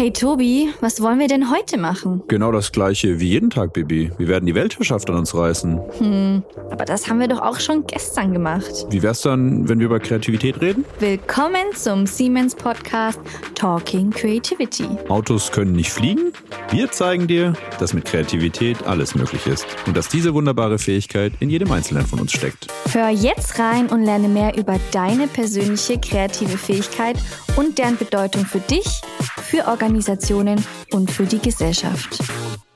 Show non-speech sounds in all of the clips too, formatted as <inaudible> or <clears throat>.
Hey Tobi, was wollen wir denn heute machen? Genau das gleiche wie jeden Tag, Bibi. Wir werden die Weltherrschaft an uns reißen. Hm, aber das haben wir doch auch schon gestern gemacht. Wie wär's dann, wenn wir über Kreativität reden? Willkommen zum Siemens Podcast Talking Creativity. Autos können nicht fliegen? Wir zeigen dir, dass mit Kreativität alles möglich ist und dass diese wunderbare Fähigkeit in jedem Einzelnen von uns steckt. Hör jetzt rein und lerne mehr über deine persönliche kreative Fähigkeit und deren Bedeutung für dich, für Organisationen und für die Gesellschaft.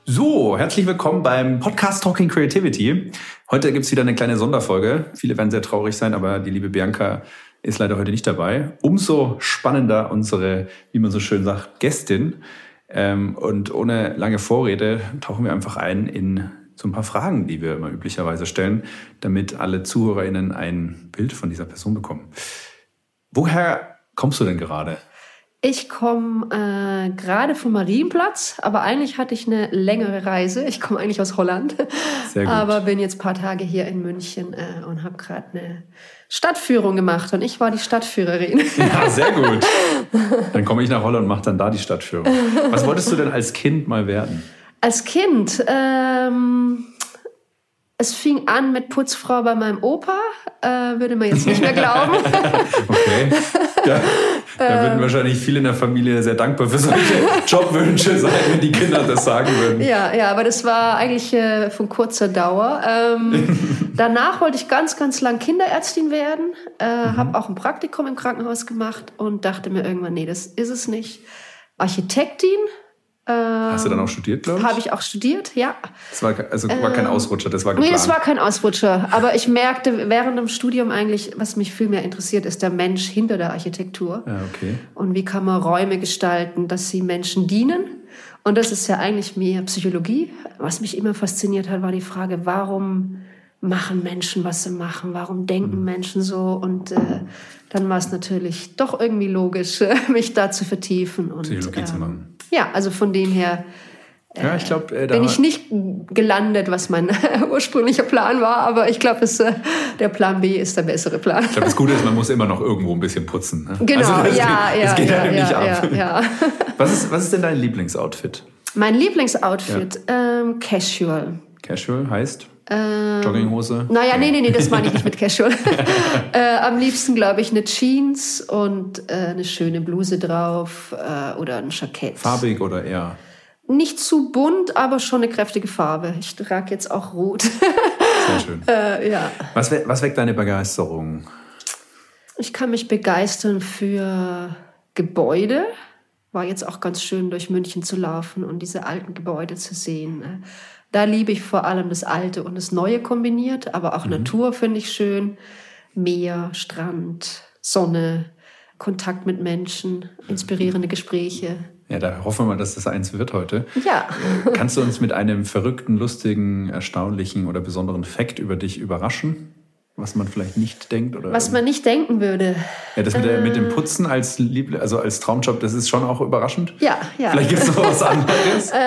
So, herzlich willkommen beim Podcast Talking Creativity. Heute gibt's wieder eine kleine Sonderfolge. Viele werden sehr traurig sein, aber die liebe Bianca ist leider heute nicht dabei. Umso spannender unsere, wie man so schön sagt, Gästin. Ähm, und ohne lange Vorrede tauchen wir einfach ein in so ein paar Fragen, die wir immer üblicherweise stellen, damit alle ZuhörerInnen ein Bild von dieser Person bekommen. Woher kommst du denn gerade? Ich komme äh, gerade vom Marienplatz, aber eigentlich hatte ich eine längere Reise. Ich komme eigentlich aus Holland, Sehr gut. aber bin jetzt paar Tage hier in München äh, und habe gerade eine Stadtführung gemacht und ich war die Stadtführerin. <laughs> Ja, sehr gut. <laughs> Dann komme ich nach Holland und mache dann da die Stadtführung. Was wolltest du denn als Kind mal werden? Als Kind, ähm, es fing an mit Putzfrau bei meinem Opa, äh, würde man jetzt nicht mehr glauben. <laughs> Okay. Ja, da würden wahrscheinlich viele in der Familie sehr dankbar für solche <laughs> Jobwünsche sein, wenn die Kinder das sagen würden. Ja, ja, aber das war eigentlich äh, von kurzer Dauer. Ähm, <laughs> danach wollte ich ganz, ganz lang Kinderärztin werden, äh, Mhm. habe auch ein Praktikum im Krankenhaus gemacht und dachte mir irgendwann, nee, das ist es nicht. Architektin Hast du dann auch studiert, glaube ich? habe ich auch studiert, ja. Das war, also war kein Ausrutscher, das war Nee, geplant. das war kein Ausrutscher. Aber ich merkte während dem Studium eigentlich, was mich viel mehr interessiert, ist der Mensch hinter der Architektur. ja, okay. Und wie kann man Räume gestalten, dass sie Menschen dienen? Und das ist ja eigentlich mehr Psychologie. Was mich immer fasziniert hat, war die Frage, warum machen Menschen, was sie machen? Warum denken Menschen so? Und äh, dann war es natürlich doch irgendwie logisch, <laughs> mich da zu vertiefen. Und, zu ähm, machen. Ja, also von dem her Ja, ich äh, da bin ich nicht gelandet, was mein <laughs> ursprünglicher Plan war. Aber ich glaube, äh, der Plan B ist der bessere Plan. Ich glaube, das Gute ist, man muss immer noch irgendwo ein bisschen putzen. Ne? Genau, also das ja, geht, ja, das geht ja, ja, nicht ab. ja, ja. <laughs> Was, ist, was ist denn dein Lieblingsoutfit? Mein Lieblingsoutfit, ähm, Casual. Casual heißt? Ähm, Jogginghose? Naja, nee, nee, nee, das meine ich nicht mit Casual. <laughs> äh, am liebsten, glaube ich, eine Jeans und äh, eine schöne Bluse drauf äh, oder ein Jackett. Farbig oder eher? Nicht zu bunt, aber schon eine kräftige Farbe. Ich trage jetzt auch rot. Sehr schön. <laughs> äh, ja. Was, we was weckt deine Begeisterung? Ich kann mich begeistern für Gebäude. War jetzt auch ganz schön, durch München zu laufen und diese alten Gebäude zu sehen. Da liebe ich vor allem das Alte und das Neue kombiniert, aber auch Natur finde ich schön. Meer, Strand, Sonne, Kontakt mit Menschen, inspirierende Gespräche. Ja, da hoffen wir mal, dass das eins wird heute. Ja. Kannst du uns mit einem verrückten, lustigen, erstaunlichen oder besonderen Fakt über dich überraschen? Was man vielleicht nicht denkt? Oder Was man nicht denken würde. ja, das mit, der, mit dem Putzen als, Liebl also als Traumjob, das ist schon auch überraschend. Ja, ja. Vielleicht gibt es noch was anderes. <laughs>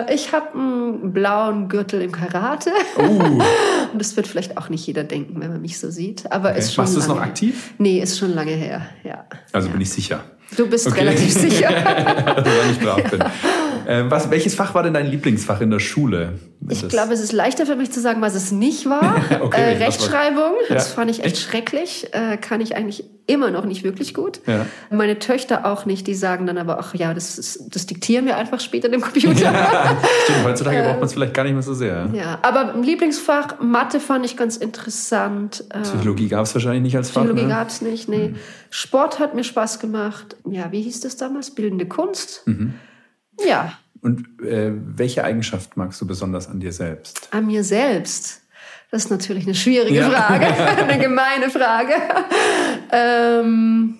Äh, ich habe einen blauen Gürtel im Karate. Uh, Und <laughs> das wird vielleicht auch nicht jeder denken, wenn man mich so sieht. Aber okay. ist schon Machst du es noch aktiv? Nee, ist schon lange her, ja. Also ja. bin ich sicher. Du bist Okay. relativ <laughs> sicher. Weil ich brav bin. Ähm, was, welches Fach war denn dein Lieblingsfach in der Schule? Ich Das- glaube, es ist leichter für mich zu sagen, was es nicht war. <laughs> Okay, äh, Rechtschreibung, das Ja. fand ich echt, Echt? schrecklich. Äh, kann ich eigentlich immer noch nicht wirklich gut. Ja. Meine Töchter auch nicht, die sagen dann aber, ach ja, das, ist, das diktieren wir einfach später dem Computer. Ja, <laughs> stimmt, heutzutage braucht man es vielleicht gar nicht mehr so sehr. Ja, aber im Lieblingsfach Mathe fand ich ganz interessant. Äh, Psychologie gab es wahrscheinlich nicht als Fach. Psychologie ne? gab's nicht, nee. Sport hat mir Spaß gemacht. Ja, wie hieß das damals? Bildende Kunst. Mhm. Ja, Und äh, welche Eigenschaft magst du besonders an dir selbst? an mir selbst. Das ist natürlich eine schwierige Ja. Frage, <laughs> eine gemeine Frage. ähm,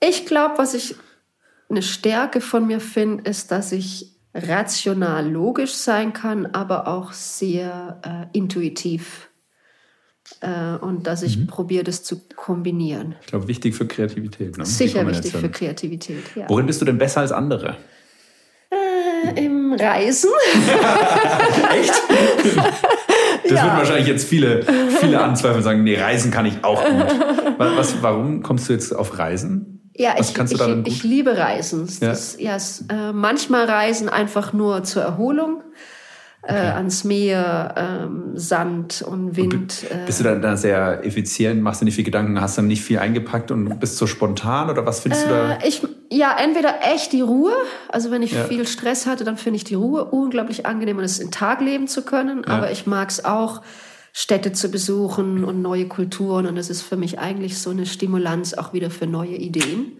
ich glaube, was ich eine Stärke von mir finde, ist, dass ich rational logisch sein kann, aber auch sehr äh, intuitiv. Äh, und dass Mhm. ich probiere, das zu kombinieren. Ich glaube, wichtig für Kreativität. Ne? Sicher wichtig für Kreativität. Ja. Worin bist du denn besser als andere? Äh, Im Reisen. <laughs> Echt? <laughs> Das Ja. würden wahrscheinlich jetzt viele, viele anzweifeln und sagen, nee, Reisen kann ich auch gut. <laughs> Was, warum kommst du jetzt auf Reisen? Ja, Was ich, kannst du ich, ich liebe Reisen. Ja. Das, ja, es, äh, manchmal Reisen einfach nur zur Erholung. Äh, ans Meer, ähm, Sand und Wind. äh, Bist du dann da sehr effizient, machst dir nicht viel Gedanken, hast dann nicht viel eingepackt und bist so spontan oder was findest du da? Äh, ich, ja, entweder echt die Ruhe. Also wenn ich Ja. viel Stress hatte, dann finde ich die Ruhe unglaublich angenehm und es in Tag leben zu können. Aber ich mag es auch, Städte zu besuchen und neue Kulturen. Und das ist für mich eigentlich so eine Stimulanz auch wieder für neue Ideen.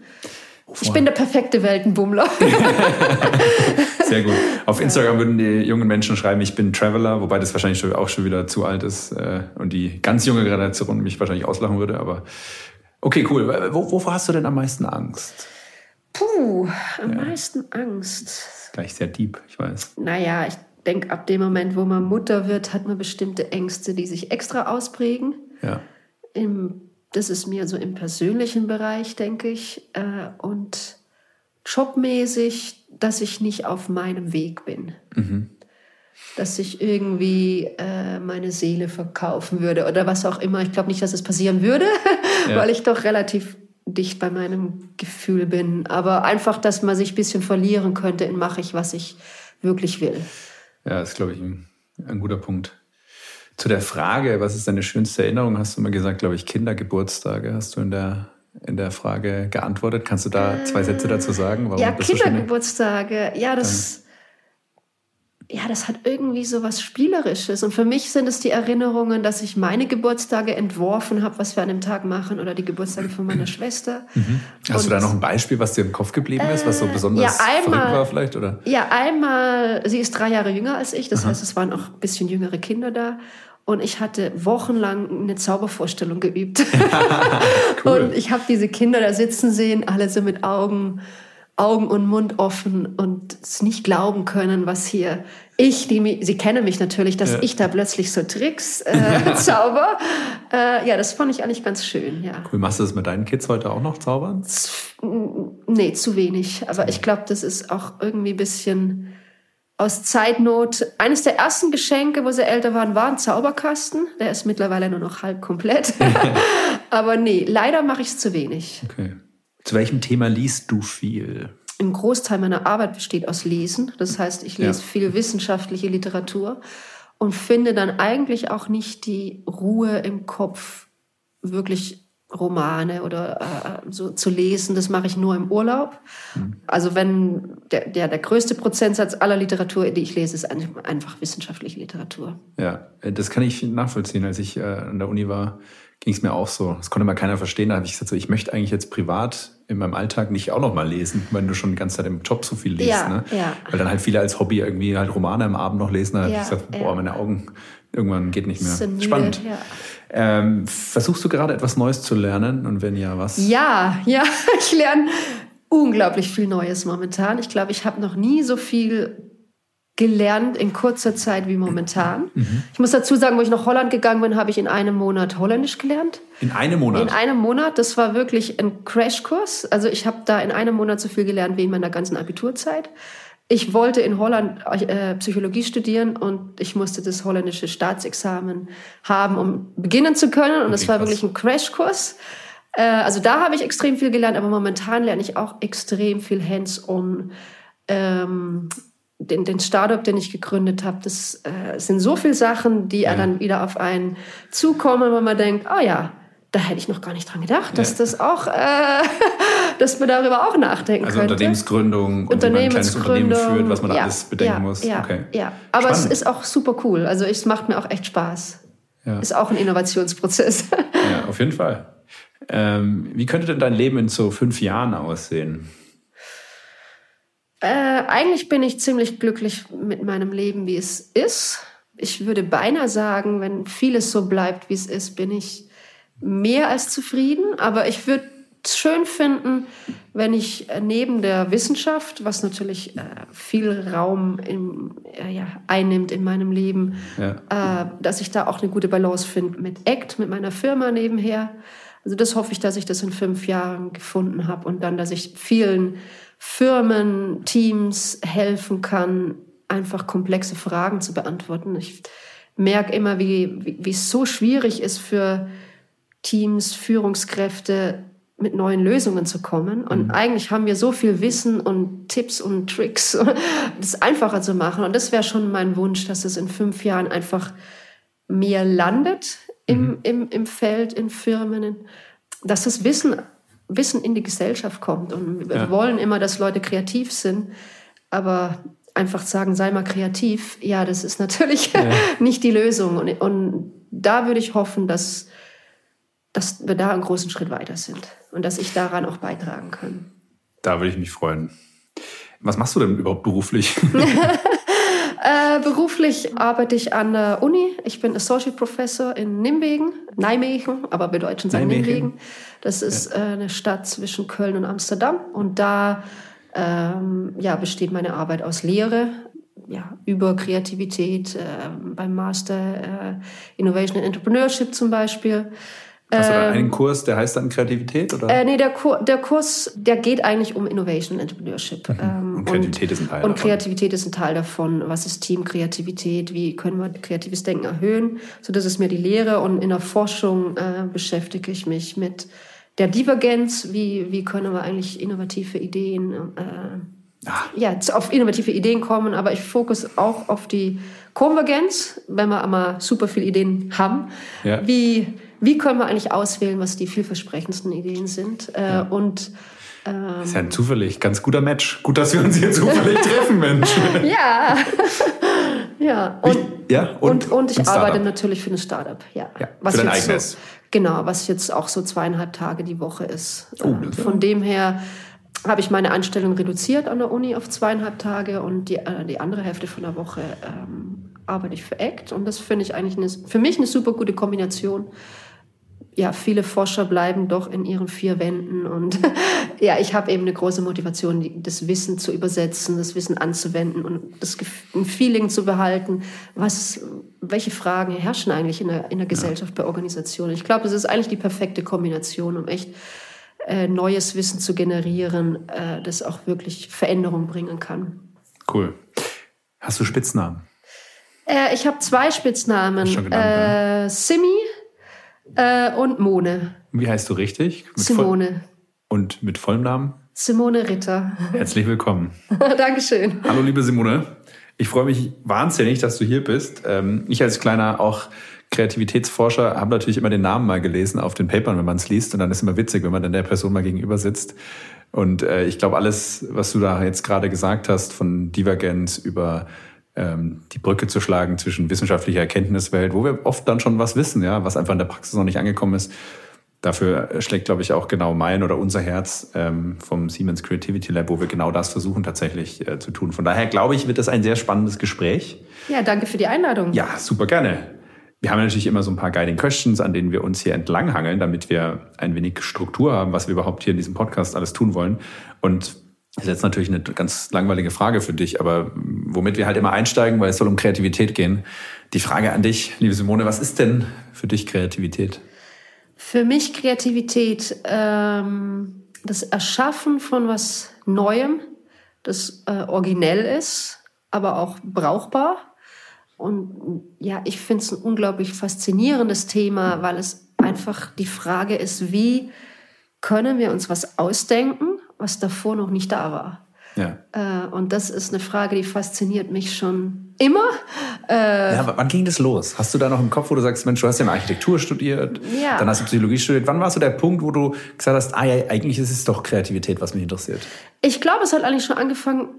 Ich bin der perfekte Weltenbummler. <laughs> Sehr gut. Auf Instagram würden die jungen Menschen schreiben, ich bin Traveler, wobei das wahrscheinlich auch schon wieder zu alt ist äh, und die ganz junge Generation mich wahrscheinlich auslachen würde. Aber okay, cool. Wo, wovor hast du denn am meisten Angst? Puh, am meisten Angst. Gleich sehr deep, ich weiß. Naja, ich denke, ab dem Moment, wo man Mutter wird, hat man bestimmte Ängste, die sich extra ausprägen. Ja. Im, das ist mir so im persönlichen Bereich, denke ich. Äh, und jobmäßig, dass ich nicht auf meinem Weg bin. Dass ich irgendwie äh, meine Seele verkaufen würde oder was auch immer. Ich glaube nicht, dass es passieren würde, <laughs> Ja. weil ich doch relativ dicht bei meinem Gefühl bin. Aber einfach, dass man sich ein bisschen verlieren könnte in mache ich, was ich wirklich will. Ja, ist, glaube ich, ein, ein guter Punkt. Zu der Frage, was ist deine schönste Erinnerung, hast du mal gesagt, glaube ich, Kindergeburtstage, hast du in der, in der Frage geantwortet. Kannst du da zwei Sätze dazu sagen? Ja, Kindergeburtstage. Ja, das, ja, das hat irgendwie so was Spielerisches. Und für mich sind es die Erinnerungen, dass ich meine Geburtstage entworfen habe, was wir an dem Tag machen, oder die Geburtstage von meiner <clears throat> Schwester. Hast du Und- da noch ein Beispiel, was dir im Kopf geblieben ist, was so besonders ja, einmal- verrückt war vielleicht? Oder? Ja, einmal, sie ist drei Jahre jünger als ich, das heißt, es waren auch ein bisschen jüngere Kinder da. Und ich hatte wochenlang eine Zaubervorstellung geübt. <laughs> Cool. Und ich habe diese Kinder da sitzen sehen, alle so mit Augen, Augen und Mund offen und es nicht glauben können, was hier ich, die, sie kennen mich natürlich, dass Ja. ich da plötzlich so Tricks äh, <laughs> zauber. Äh, ja, das fand ich eigentlich ganz schön, ja. Cool, machst du das mit deinen Kids heute auch noch zaubern? Nee, zu wenig. Aber ich glaube, das ist auch irgendwie ein bisschen aus Zeitnot. Eines der ersten Geschenke, wo sie älter waren, war ein Zauberkasten. Der ist mittlerweile nur noch halb komplett. <laughs> Aber nee, leider mache ich es zu wenig. Okay. Zu welchem Thema liest du viel? Ein Großteil meiner Arbeit besteht aus Lesen. Das heißt, ich lese Ja. viel wissenschaftliche Literatur und finde dann eigentlich auch nicht die Ruhe im Kopf, wirklich Romane oder äh, so zu lesen. Das mache ich nur im Urlaub. Also wenn der, der, der größte Prozentsatz aller Literatur, die ich lese, ist ein- einfach wissenschaftliche Literatur. Ja, äh, das kann ich nachvollziehen. Als ich äh, an der Uni war, ging es mir auch so. Das konnte mal keiner verstehen. Da habe ich gesagt, so, ich möchte eigentlich jetzt privat in meinem Alltag nicht auch noch mal lesen, wenn du schon die ganze Zeit im Job so viel liest. Ja, ne? ja. Weil dann halt viele als Hobby irgendwie halt Romane am Abend noch lesen. Da habe Ja, ich gesagt, boah, meine Augen, irgendwann geht nicht mehr. Müde, Spannend. Ja. Ähm, versuchst du gerade etwas Neues zu lernen? Und wenn ja, was? Ja, ja, <laughs> ich lerne unglaublich viel Neues momentan. Ich glaube, ich habe noch nie so viel gelernt in kurzer Zeit wie momentan. Ich muss dazu sagen, wo ich nach Holland gegangen bin, habe ich in einem Monat Holländisch gelernt. In einem Monat? In einem Monat, das war wirklich ein Crashkurs. Also ich habe da in einem Monat so viel gelernt wie in meiner ganzen Abiturzeit. Ich wollte in Holland äh, Psychologie studieren und ich musste das holländische Staatsexamen haben, um beginnen zu können. Und es Okay, war krass. wirklich ein Crashkurs. Äh, also da habe ich extrem viel gelernt, aber momentan lerne ich auch extrem viel hands-on. Ähm, den, den Startup, den ich gegründet habe, das äh, sind so viele Sachen, die Ja. dann wieder auf einen zukommen, wo man denkt, oh ja, da hätte ich noch gar nicht dran gedacht, dass Ja. das auch, äh, <laughs> dass man darüber auch nachdenken also könnte. Unternehmensgründung man ein kleines Unternehmen Unternehmensgründung, führt, was man ja, alles bedenken ja, muss. Ja, okay. ja. aber Spannend. es ist auch super cool. Also es macht mir auch echt Spaß. Ja. Ist auch ein Innovationsprozess. <laughs> Ja, auf jeden Fall. Ähm, wie könnte denn dein Leben in so fünf Jahren aussehen? Äh, eigentlich bin ich ziemlich glücklich mit meinem Leben, wie es ist. Ich würde beinahe sagen, wenn vieles so bleibt, wie es ist, bin ich mehr als zufrieden. Aber ich würde es schön finden, wenn ich äh, neben der Wissenschaft, was natürlich äh, viel Raum im, äh, ja, einnimmt in meinem Leben, Ja. äh, dass ich da auch eine gute Balance finde mit ACT, mit meiner Firma nebenher. Also das hoffe ich, dass ich das in fünf Jahren gefunden habe und dann, dass ich vielen Firmen, Teams helfen kann, einfach komplexe Fragen zu beantworten. Ich merke immer, wie, wie, wie es so schwierig ist für Teams, Führungskräfte, mit neuen Lösungen zu kommen. Und mhm. eigentlich haben wir so viel Wissen und Tipps und Tricks, <laughs> das einfacher zu machen. Und das wäre schon mein Wunsch, dass es in fünf Jahren einfach mehr landet im, mhm. im, im Feld, in Firmen, dass das Wissen, Wissen in die Gesellschaft kommt. Und wir ja. wollen immer, dass Leute kreativ sind, aber einfach sagen, sei mal kreativ, ja, das ist natürlich ja. <laughs> nicht die Lösung. Und, und da würde ich hoffen, dass dass wir da einen großen Schritt weiter sind und dass ich daran auch beitragen kann. Da würde ich mich freuen. Was machst du denn überhaupt beruflich? <laughs> <laughs> äh, beruflich arbeite ich an der Uni. Ich bin Associate Professor in Nimwegen, Nijmegen, aber wir Deutschen sagen Nijmegen. Nimwegen. Das ist ja. äh, eine Stadt zwischen Köln und Amsterdam. Und da ähm, ja, besteht meine Arbeit aus Lehre, ja, über Kreativität, äh, beim Master äh, Innovation and Entrepreneurship zum Beispiel. Hast du da einen ähm, Kurs, der heißt dann Kreativität? Oder? Äh, nee, der, Kur der Kurs, der geht eigentlich um Innovation and Entrepreneurship. Mhm. Ähm, und Kreativität und, ist ein Teil Und davon. Kreativität ist ein Teil davon. Was ist Teamkreativität? Wie können wir kreatives Denken erhöhen? So, das ist mir die Lehre. Und in der Forschung äh, beschäftige ich mich mit der Divergenz. Wie, wie können wir eigentlich innovative Ideen, äh, ah. ja, auf innovative Ideen kommen? Aber ich fokus auch auf die Konvergenz, wenn wir einmal super viele Ideen haben. Ja. Wie wie können wir eigentlich auswählen, was die vielversprechendsten Ideen sind. Äh, ja. Und ähm, das ist ja ein zufällig, ganz guter Match. Gut, dass wir uns hier zufällig <laughs> treffen, Mensch. <laughs> ja. ja. Und, ja, und, und, und ich arbeite natürlich für ein Startup. Ja. ja was für dein eigenes. So, genau, was jetzt auch so zweieinhalb Tage die Woche ist. Oh, äh, Von dem her habe ich meine Anstellung reduziert an der Uni auf zweieinhalb Tage und die, äh, die andere Hälfte von der Woche ähm, arbeite ich für ACT. Und das finde ich eigentlich eine, für mich eine super gute Kombination ja, viele Forscher bleiben doch in ihren vier Wänden und <laughs> ja, ich habe eben eine große Motivation, das Wissen zu übersetzen, das Wissen anzuwenden und das ein Feeling zu behalten, was, welche Fragen herrschen eigentlich in der, in der Gesellschaft bei Organisationen. Ich glaube, es ist eigentlich die perfekte Kombination, um echt äh, neues Wissen zu generieren, äh, das auch wirklich Veränderung bringen kann. Cool. Hast du Spitznamen? Äh, ich habe zwei Spitznamen. Schon genannt, äh, Simi äh, und Mone. Wie heißt du richtig? Mit Simone. und mit vollem Namen? Simone Ritter. Herzlich willkommen. <laughs> Dankeschön. Hallo, liebe Simone. Ich freue mich wahnsinnig, dass du hier bist. Ähm, ich als kleiner auch Kreativitätsforscher habe natürlich immer den Namen mal gelesen auf den Papern, wenn man es liest. Und dann ist es immer witzig, wenn man dann der Person mal gegenüber sitzt. Und äh, ich glaube, alles, was du da jetzt gerade gesagt hast, von Divergenz über ähm, die Brücke zu schlagen zwischen wissenschaftlicher Erkenntniswelt, wo wir oft dann schon was wissen, ja, was einfach in der Praxis noch nicht angekommen ist. Dafür schlägt, glaube ich, auch genau mein oder unser Herz ähm, vom Siemens Creativity Lab, wo wir genau das versuchen tatsächlich äh, zu tun. Von daher glaube ich, wird das ein sehr spannendes Gespräch. Ja, danke für die Einladung. Ja, super gerne. Wir haben natürlich immer so ein paar Guiding Questions, an denen wir uns hier entlanghangeln, damit wir ein wenig Struktur haben, was wir überhaupt hier in diesem Podcast alles tun wollen. Und das ist jetzt natürlich eine ganz langweilige Frage für dich, aber womit wir halt immer einsteigen, weil es soll um Kreativität gehen. Die Frage an dich, liebe Simone, was ist denn für dich Kreativität? Für mich Kreativität, ähm, das Erschaffen von was Neuem, das äh, originell ist, aber auch brauchbar. Und ja, ich finde es ein unglaublich faszinierendes Thema, weil es einfach die Frage ist, wie können wir uns was ausdenken was davor noch nicht da war. Ja. Äh, und das ist eine Frage, die fasziniert mich schon immer. Äh, ja, wann ging das los? Hast du da noch im Kopf, wo du sagst, Mensch, du hast ja Architektur studiert, ja. dann hast du Psychologie studiert. Wann war so der Punkt, wo du gesagt hast, ah ja, eigentlich ist es doch Kreativität, was mich interessiert? Ich glaube, es hat eigentlich schon angefangen,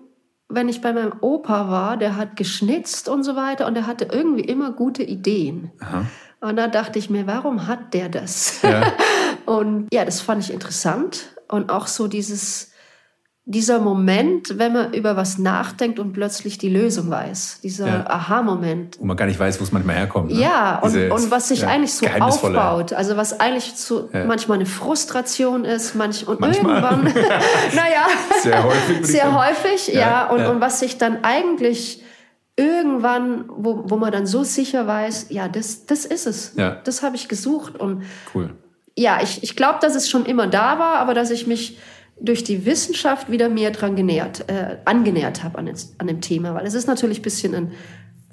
wenn ich bei meinem Opa war, der hat geschnitzt und so weiter und der hatte irgendwie immer gute Ideen. Aha. Und da dachte ich mir, warum hat der das? Ja. <laughs> und ja, das fand ich interessant und auch so dieses, dieser Moment, wenn man über was nachdenkt und plötzlich die Lösung weiß. Dieser ja. Aha-Moment. Wo man gar nicht weiß, wo es manchmal herkommt. Ne? Ja, und, und was sich ja, eigentlich so aufbaut. Also was eigentlich so ja. manchmal eine Frustration ist, manch, und manchmal. irgendwann, <laughs> naja, sehr häufig. Sehr häufig, ja. Und, und was sich dann eigentlich irgendwann, wo, wo man dann so sicher weiß, ja, das, das ist es. Ja. Das habe ich gesucht. Und cool ja, ich, ich glaube, dass es schon immer da war, aber dass ich mich durch die Wissenschaft wieder mehr dran genähert, äh, angenähert habe an, an dem Thema, weil es ist natürlich ein bisschen ein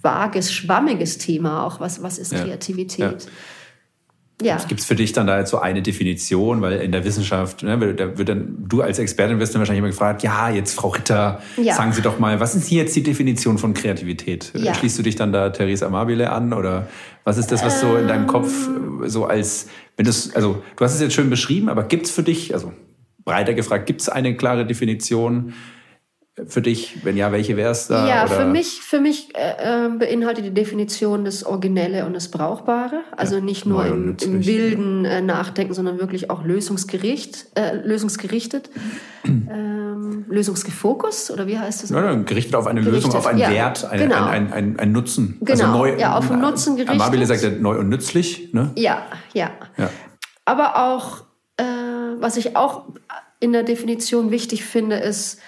vages, schwammiges Thema auch, was, was ist ja. Kreativität. Ja. Ja. Gibt es für dich dann da jetzt so eine Definition? Weil in der Wissenschaft, ne, da wird dann, du als Expertin wirst dann wahrscheinlich immer gefragt, ja, jetzt Frau Ritter, Ja. sagen Sie doch mal, was ist hier jetzt die Definition von Kreativität? Ja. Schließt du dich dann da Theresa Amabile an oder was ist das, was so in deinem Kopf Ähm. äh, so als, wenn das, also du hast es jetzt schön beschrieben, aber gibt es für dich, also breiter gefragt, gibt es eine klare Definition für dich? Wenn ja, welche wäre es da? Ja, oder? für mich, für mich äh, äh, beinhaltet die Definition das Originelle und das Brauchbare. Also nicht nur neu im, im wilden äh, Nachdenken, sondern wirklich auch lösungsgericht, äh, lösungsgerichtet, <clears throat> ähm, lösungsgefokust oder wie heißt das? Ja, ja, gerichtet auf eine Gerichtet, Lösung, auf einen ja, Wert, eine, genau. ein, ein, ein, Nutzen. Genau, ja, auf einen Nutzen gerichtet. Amabile sagt ja neu und nützlich. Ne? Ja, ja. Ja. Aber auch, äh, was ich auch in der Definition wichtig finde, ist,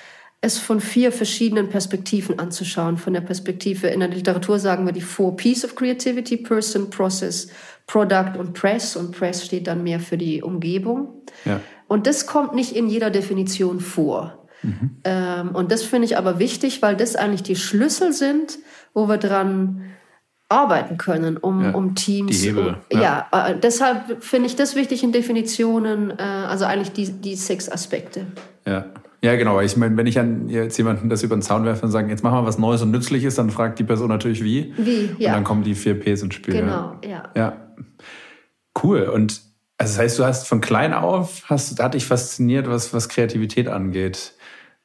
es von vier verschiedenen Perspektiven anzuschauen. Von der Perspektive, in der Literatur sagen wir die Four P's of Creativity, Person, Process, Product und Press. Und Press steht dann mehr für die Umgebung. Ja. Und das kommt nicht in jeder Definition vor. Ähm, und das finde ich aber wichtig, weil das eigentlich die Schlüssel sind, wo wir dran arbeiten können, um, Ja, um Teams. die Hebel, Um, ja. ja, äh, deshalb finde ich das wichtig in Definitionen, äh, also eigentlich die, die sechs Aspekte. Ja. Ja, genau. Ich meine, wenn ich an jetzt jemanden das über den Zaun werfe und sage, jetzt machen wir was Neues und Nützliches, dann fragt die Person natürlich wie. Wie, Und ja. dann kommen die vier Ps ins Spiel. Genau, ja. Ja. Cool. Und also das heißt, du hast von klein auf, hast, da hat dich fasziniert, was, was Kreativität angeht.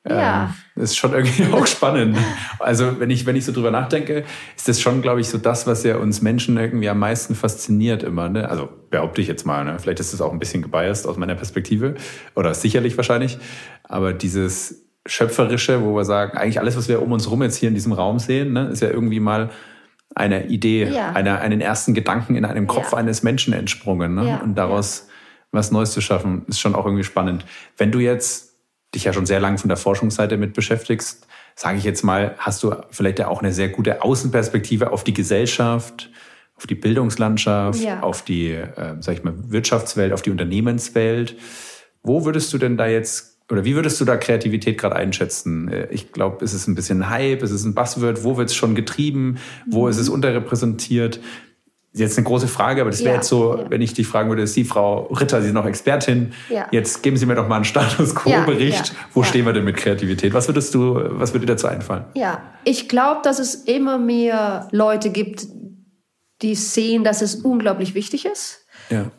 Ja. Ähm, ist schon irgendwie <laughs> auch spannend. Also wenn ich, wenn ich so drüber nachdenke, ist das schon, glaube ich, so das, was ja uns Menschen irgendwie am meisten fasziniert immer. Ne? Also behaupte ich jetzt mal. Ne? Vielleicht ist es auch ein bisschen gebiased aus meiner Perspektive oder sicherlich wahrscheinlich. Aber dieses Schöpferische, wo wir sagen, eigentlich alles, was wir um uns rum jetzt hier in diesem Raum sehen, ne, ist ja irgendwie mal eine Idee, Ja. einer, einen ersten Gedanken in einem Kopf Ja. eines Menschen entsprungen. Ne? Ja, Und daraus was Neues zu schaffen, ist schon auch irgendwie spannend. Wenn du jetzt dich ja schon sehr lange von der Forschungsseite mit beschäftigst, sage ich jetzt mal, hast du vielleicht ja auch eine sehr gute Außenperspektive auf die Gesellschaft, auf die Bildungslandschaft, Ja. auf die, äh, sag ich mal, Wirtschaftswelt, auf die Unternehmenswelt. Wo würdest du denn da jetzt, oder wie würdest du da Kreativität gerade einschätzen? Äh, Ich glaube, ist es ein bisschen Hype, ist es ein Buzzword, wo wird es schon getrieben, wo ist es unterrepräsentiert? Jetzt eine große Frage, aber das wäre Ja, jetzt so, ja. wenn ich dich fragen würde, Sie, Frau Ritter, Sie sind noch Expertin. Ja. Jetzt geben Sie mir doch mal einen Status Quo-Bericht. Wo stehen wir denn mit Kreativität? Was würdest du, was würde dir dazu einfallen? Ja, ich glaube, dass es immer mehr Leute gibt, die sehen, dass es unglaublich wichtig ist.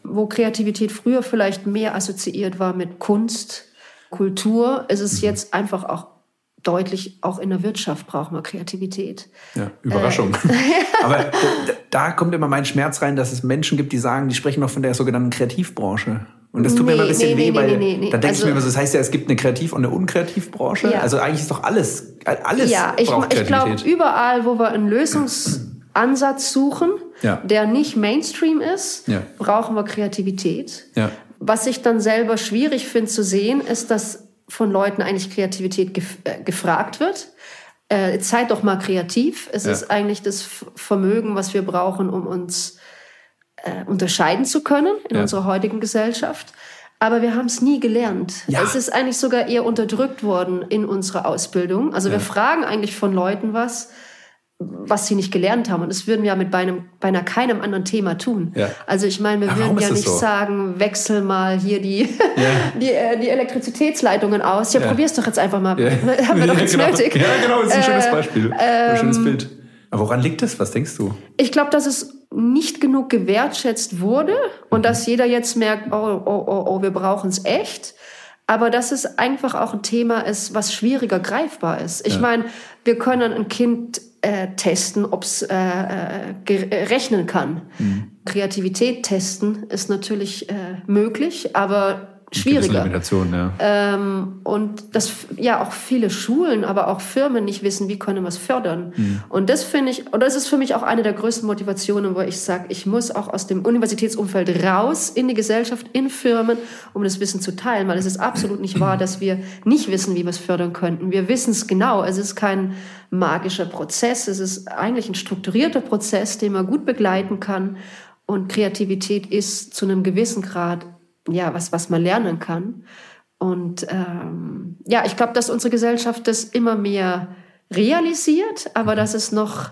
Wo Kreativität früher vielleicht mehr assoziiert war mit Kunst, Kultur, ist Mhm. es jetzt einfach auch deutlich, auch in der Wirtschaft brauchen wir Kreativität. Ja, Überraschung. Äh. <laughs> Aber <laughs> da, da kommt immer mein Schmerz rein, dass es Menschen gibt, die sagen, die sprechen noch von der sogenannten Kreativbranche. Und das tut mir Nee, immer ein bisschen nee, weh, nee, weil nee, nee, nee. dann denke ich Also- mir immer so, das heißt ja, es gibt eine Kreativ- und eine Unkreativbranche. Ja. Also eigentlich ist doch alles, alles ja, ich, braucht ich glaube, Kreativität. überall, wo wir einen Lösungsansatz suchen, Ja. der nicht Mainstream ist, Ja. brauchen wir Kreativität. ja. Was ich dann selber schwierig finde zu sehen, ist, dass von Leuten eigentlich Kreativität gef äh, gefragt wird. Äh, seid doch mal kreativ. Es Ja. ist eigentlich das Vermögen, was wir brauchen, um uns äh, unterscheiden zu können in Ja. unserer heutigen Gesellschaft. Aber wir haben es nie gelernt. Ja. Es ist eigentlich sogar eher unterdrückt worden in unserer Ausbildung. Also wir fragen eigentlich von Leuten was, was sie nicht gelernt haben. Und das würden wir ja mit beinahe, beinahe keinem anderen Thema tun. Ja. Also ich meine, wir Ja, würden ja nicht so? sagen, wechsel mal hier die, <laughs> <laughs> die, äh, die Elektrizitätsleitungen aus. Ja, Ja. probier's doch jetzt einfach mal. <laughs> Ja. Haben wir doch jetzt genau. nötig. Ja, genau, das ist ein schönes Äh, Beispiel. ein schönes Bild. Aber woran liegt das? Was denkst du? Ich glaube, dass es nicht genug gewertschätzt wurde und Mhm. dass jeder jetzt merkt, oh, oh, oh, oh wir brauchen es echt. Aber dass es einfach auch ein Thema ist, was schwieriger greifbar ist. Ich Ja. meine, wir können ein Kind äh, testen, ob es äh, äh, äh, rechnen kann. Mhm. Kreativität testen ist natürlich äh, möglich, aber schwieriger. Ja. Ähm, und dass ja auch viele Schulen, aber auch Firmen nicht wissen, wie können wir es fördern. Und das finde ich, und das ist für mich auch eine der größten Motivationen, wo ich sage, ich muss auch aus dem Universitätsumfeld raus in die Gesellschaft, in Firmen, um das Wissen zu teilen, weil es ist absolut nicht wahr, dass wir nicht wissen, wie wir es fördern könnten. Wir wissen es genau. Es ist kein magischer Prozess. Es ist eigentlich ein strukturierter Prozess, den man gut begleiten kann. Und Kreativität ist zu einem gewissen Grad ja, was, was man lernen kann. Und ähm, ja, ich glaube, dass unsere Gesellschaft das immer mehr realisiert, aber dass es noch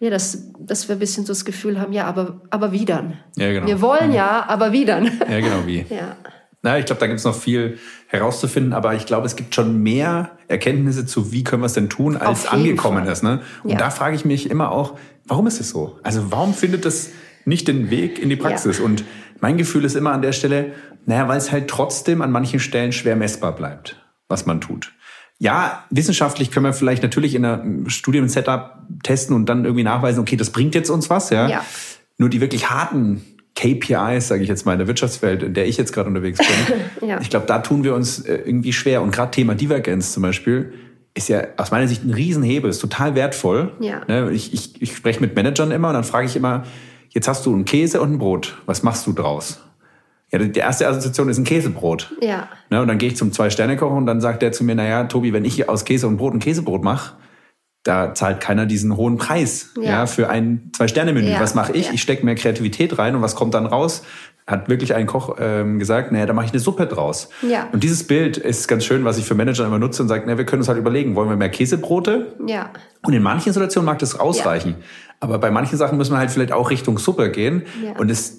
ja, dass, dass wir ein bisschen so das Gefühl haben, ja, aber, aber wie dann? Ja, genau. Wir wollen ja, aber wie dann? Ja, genau, wie. <laughs> Ja. Na, ich glaube, da gibt es noch viel herauszufinden, aber ich glaube, es gibt schon mehr Erkenntnisse zu, wie können wir es denn tun, als angekommen Fall. ist. Ne? Und Ja. da frage ich mich immer auch, warum ist es so? Also warum findet das nicht den Weg in die Praxis? Ja. Und mein Gefühl ist immer an der Stelle, naja, weil es halt trotzdem an manchen Stellen schwer messbar bleibt, was man tut. Ja, wissenschaftlich können wir vielleicht natürlich in einem Studium-Setup testen und dann irgendwie nachweisen, okay, das bringt jetzt uns was, ja. Ja. Nur die wirklich harten KPIs, sage ich jetzt mal, in der Wirtschaftswelt, in der ich jetzt gerade unterwegs bin, <laughs> Ja. ich glaube, da tun wir uns äh, irgendwie schwer. Und gerade Thema Divergenz zum Beispiel ist ja aus meiner Sicht ein Riesenhebel, ist total wertvoll. Ja. Ne, Ich, ich, ich spreche mit Managern immer und dann frage ich immer, jetzt hast du einen Käse und ein Brot, was machst du draus? Ja, die erste Assoziation ist ein Käsebrot. Ja. Ne, und dann gehe ich zum Zwei-Sterne-Koch und dann sagt der zu mir, naja, Tobi, wenn ich aus Käse und Brot ein Käsebrot mache, da zahlt keiner diesen hohen Preis ja. Ja. für ein Zwei-Sterne-Menü. Ja, Was mache ich? ja. Ich stecke mehr Kreativität rein und was kommt dann raus? Hat wirklich ein Koch ähm, gesagt, naja, da mache ich eine Suppe draus. Ja. Und dieses Bild ist ganz schön, was ich für Manager immer nutze und sage, na, wir können uns halt überlegen, wollen wir mehr Käsebrote? Ja. Und in manchen Situationen mag das ausreichen. Aber bei manchen Sachen müssen wir halt vielleicht auch Richtung Suppe gehen. Ja. Und das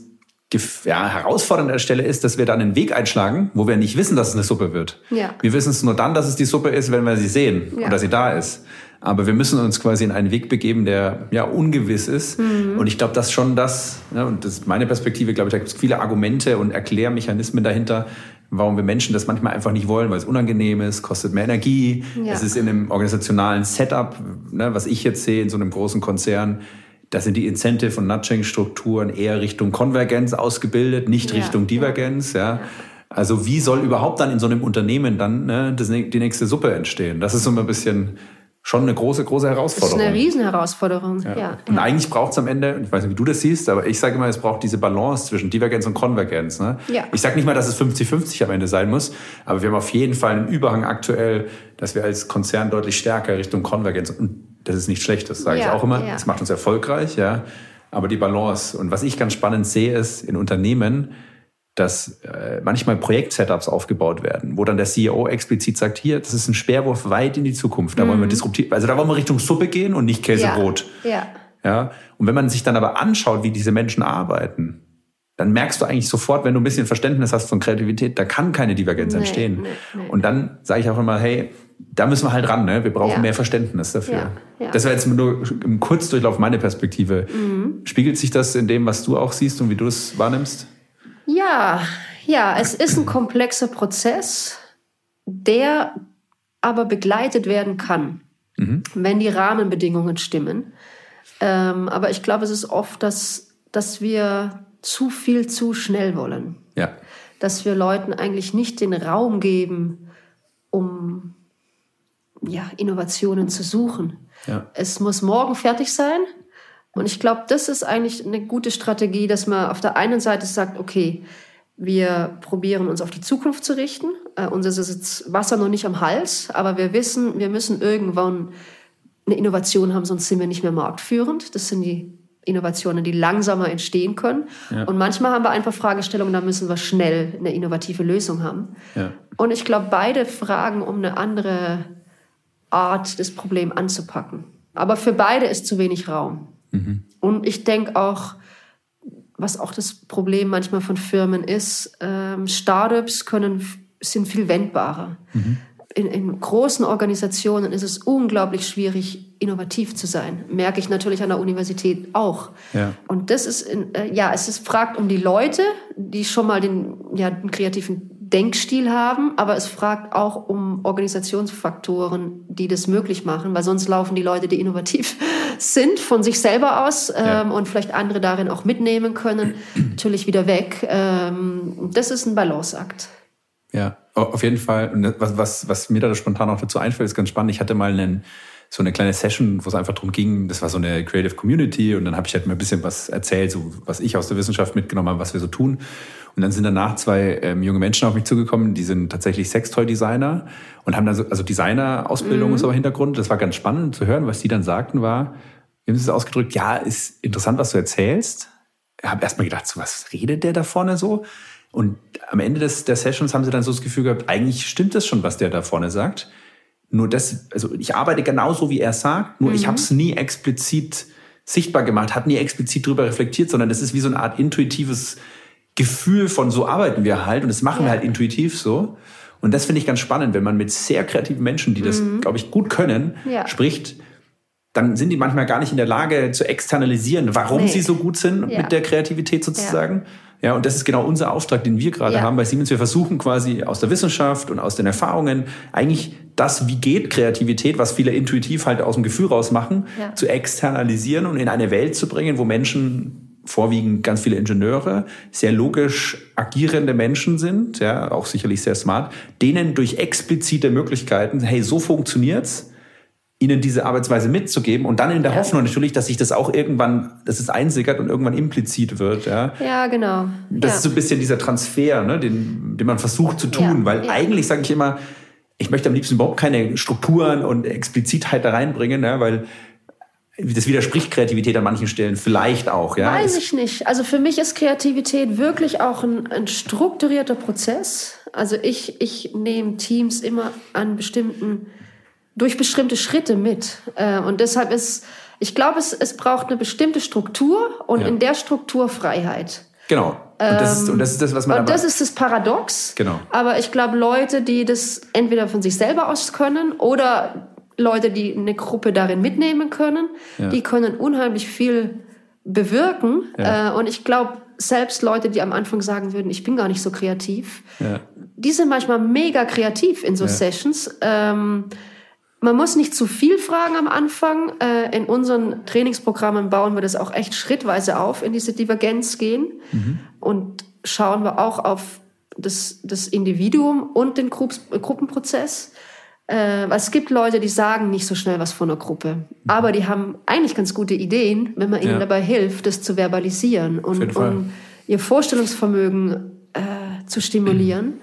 ja, herausfordernde an der Stelle ist, dass wir dann einen Weg einschlagen, wo wir nicht wissen, dass es eine Suppe wird. Ja. Wir wissen es nur dann, dass es die Suppe ist, wenn wir sie sehen Ja. oder sie da ist. Aber wir müssen uns quasi in einen Weg begeben, der ja ungewiss ist. Mhm. Und ich glaube, das ist schon das, ne, und das ist meine Perspektive, glaube ich, da gibt es viele Argumente und Erklärmechanismen dahinter, warum wir Menschen das manchmal einfach nicht wollen, weil es unangenehm ist, kostet mehr Energie. Ja. Es ist in einem organisationalen Setup, ne, was ich jetzt sehe in so einem großen Konzern, da sind die Incentive- und Nudging-Strukturen eher Richtung Konvergenz ausgebildet, nicht Ja. Richtung Divergenz. Ja. Also wie soll überhaupt dann in so einem Unternehmen dann ne, das, die nächste Suppe entstehen? Das ist so ein bisschen schon eine große, große Das ist Herausforderung. eine Riesenherausforderung. Ja. Ja. Und eigentlich braucht es am Ende, ich weiß nicht, wie du das siehst, aber ich sage immer, es braucht diese Balance zwischen Divergenz und Konvergenz. Ne? Ja. Ich sage nicht mal, dass es 50-50 am Ende sein muss, aber wir haben auf jeden Fall einen Überhang aktuell, dass wir als Konzern deutlich stärker Richtung Konvergenz, und das ist nicht schlecht, das sage ich Ja, auch immer, das macht uns erfolgreich, ja. Aber die Balance. Und was ich ganz spannend sehe, ist in Unternehmen, dass äh, manchmal Projekt-Setups aufgebaut werden, wo dann der CEO explizit sagt, hier, das ist ein Speerwurf weit in die Zukunft, da wollen wir disruptiv, also da wollen wir Richtung Suppe gehen und nicht Käsebrot. Ja. Ja. Und wenn man sich dann aber anschaut, wie diese Menschen arbeiten, dann merkst du eigentlich sofort, wenn du ein bisschen Verständnis hast von Kreativität, da kann keine Divergenz Nee, entstehen. nee, nee. Und dann sage ich auch immer, hey, da müssen wir halt ran, ne? Wir brauchen Ja. mehr Verständnis dafür. Ja, ja. Mhm. Das war jetzt nur im Kurzdurchlauf meine Perspektive. Spiegelt sich das in dem, was du auch siehst und wie du es wahrnimmst? Ja, ja, es ist ein komplexer Prozess, der aber begleitet werden kann, wenn die Rahmenbedingungen stimmen. Ähm, aber ich glaube, es ist oft, dass, dass wir zu viel zu schnell wollen. Ja. Dass wir Leuten eigentlich nicht den Raum geben, um ja, Innovationen zu suchen. Ja. Es muss morgen fertig sein. Und ich glaube, das ist eigentlich eine gute Strategie, dass man auf der einen Seite sagt, okay, wir probieren uns auf die Zukunft zu richten. Äh, uns ist jetzt Wasser noch nicht am Hals, aber wir wissen, wir müssen irgendwann eine Innovation haben, sonst sind wir nicht mehr marktführend. Das sind die Innovationen, die langsamer entstehen können. Und manchmal haben wir einfach Fragestellungen, da müssen wir schnell eine innovative Lösung haben. Ja. Und ich glaube, beide fragen um eine andere Art, das Problem anzupacken. Aber für beide ist zu wenig Raum. Und ich denke auch, was auch das Problem manchmal von Firmen ist, ähm, Startups können, sind viel wendbarer. In, in großen Organisationen ist es unglaublich schwierig, innovativ zu sein. Merke ich natürlich an der Universität auch. Ja. Und das ist, in, äh, ja, es ist fragt um die Leute, die schon mal den, ja, den kreativen Denkstil haben, aber es fragt auch um Organisationsfaktoren, die das möglich machen, weil sonst laufen die Leute, die innovativ <laughs> sind, von sich selber aus ähm, Ja. und vielleicht andere darin auch mitnehmen können, <clears throat> natürlich wieder weg. Ähm, das ist ein Balanceakt. Ja, au- auf jeden Fall. Und was, was, was mir da spontan auch dazu einfällt, ist ganz spannend. Ich hatte mal einen, so eine kleine Session, wo es einfach darum ging, das war so eine Creative Community und dann habe ich halt mal ein bisschen was erzählt, so was ich aus der Wissenschaft mitgenommen habe, was wir so tun. Und dann sind danach zwei ähm, junge Menschen auf mich zugekommen, die sind tatsächlich Sextoy-Designer und haben dann so, also Designer-Ausbildung ist aber Hintergrund. Das war ganz spannend zu hören, was die dann sagten war, wie haben sie es ausgedrückt, ja, ist interessant, was du erzählst. Ich habe erstmal gedacht, so, was redet der da vorne so? Und am Ende des, der Sessions haben sie dann so das Gefühl gehabt, eigentlich stimmt das schon, was der da vorne sagt. Nur das, also ich arbeite genauso, wie er sagt, nur ich habe es nie explizit sichtbar gemacht, hat nie explizit drüber reflektiert, sondern es ist wie so eine Art intuitives Gefühl von so arbeiten wir halt und das machen ja. wir halt intuitiv so. Und das finde ich ganz spannend, wenn man mit sehr kreativen Menschen, die das, mhm. glaube ich, gut können, ja. spricht, dann sind die manchmal gar nicht in der Lage zu externalisieren, warum nee. sie so gut sind ja. mit der Kreativität sozusagen. Ja. ja, und das ist genau unser Auftrag, den wir gerade ja. haben bei Siemens. Wir versuchen quasi aus der Wissenschaft und aus den Erfahrungen eigentlich das, wie geht Kreativität, was viele intuitiv halt aus dem Gefühl raus machen, zu externalisieren und in eine Welt zu bringen, wo Menschen vorwiegend ganz viele Ingenieure, sehr logisch agierende Menschen sind, ja, auch sicherlich sehr smart, denen durch explizite Möglichkeiten, hey, so funktioniert's, ihnen diese Arbeitsweise mitzugeben und dann in der ja. Hoffnung natürlich, dass sich das auch irgendwann, dass es einsickert und irgendwann implizit wird. Ja, ja genau. Das ja. ist so ein bisschen dieser Transfer, ne, den, den man versucht zu tun, weil eigentlich sage ich immer, ich möchte am liebsten überhaupt keine Strukturen und Explizitheit da reinbringen, ja, weil das widerspricht Kreativität an manchen Stellen vielleicht auch. Ja? Weiß ich nicht. Also für mich ist Kreativität wirklich auch ein, ein strukturierter Prozess. Also ich, ich nehme Teams immer an bestimmten, durch bestimmte Schritte mit. Äh, und deshalb ist, ich glaube, es, es braucht eine bestimmte Struktur und ja. in der Struktur Freiheit. Genau. Und das, ist, und das ist das, was man. Und das ist das Paradox. Genau. Aber ich glaube, Leute, die das entweder von sich selber aus können oder Leute, die eine Gruppe darin mitnehmen können, ja. die können unheimlich viel bewirken. Ja. Äh, und ich glaube, selbst Leute, die am Anfang sagen würden, ich bin gar nicht so kreativ, ja. die sind manchmal mega kreativ in so Sessions. Ähm, man muss nicht zu viel fragen am Anfang. Äh, in unseren Trainingsprogrammen bauen wir das auch echt schrittweise auf, in diese Divergenz gehen. Mhm. Und schauen wir auch auf das, das Individuum und den Gruppenprozess. Äh, es gibt Leute, die sagen nicht so schnell was von einer Gruppe, aber die haben eigentlich ganz gute Ideen, wenn man ihnen ja. dabei hilft, das zu verbalisieren und um ihr Vorstellungsvermögen äh, zu stimulieren.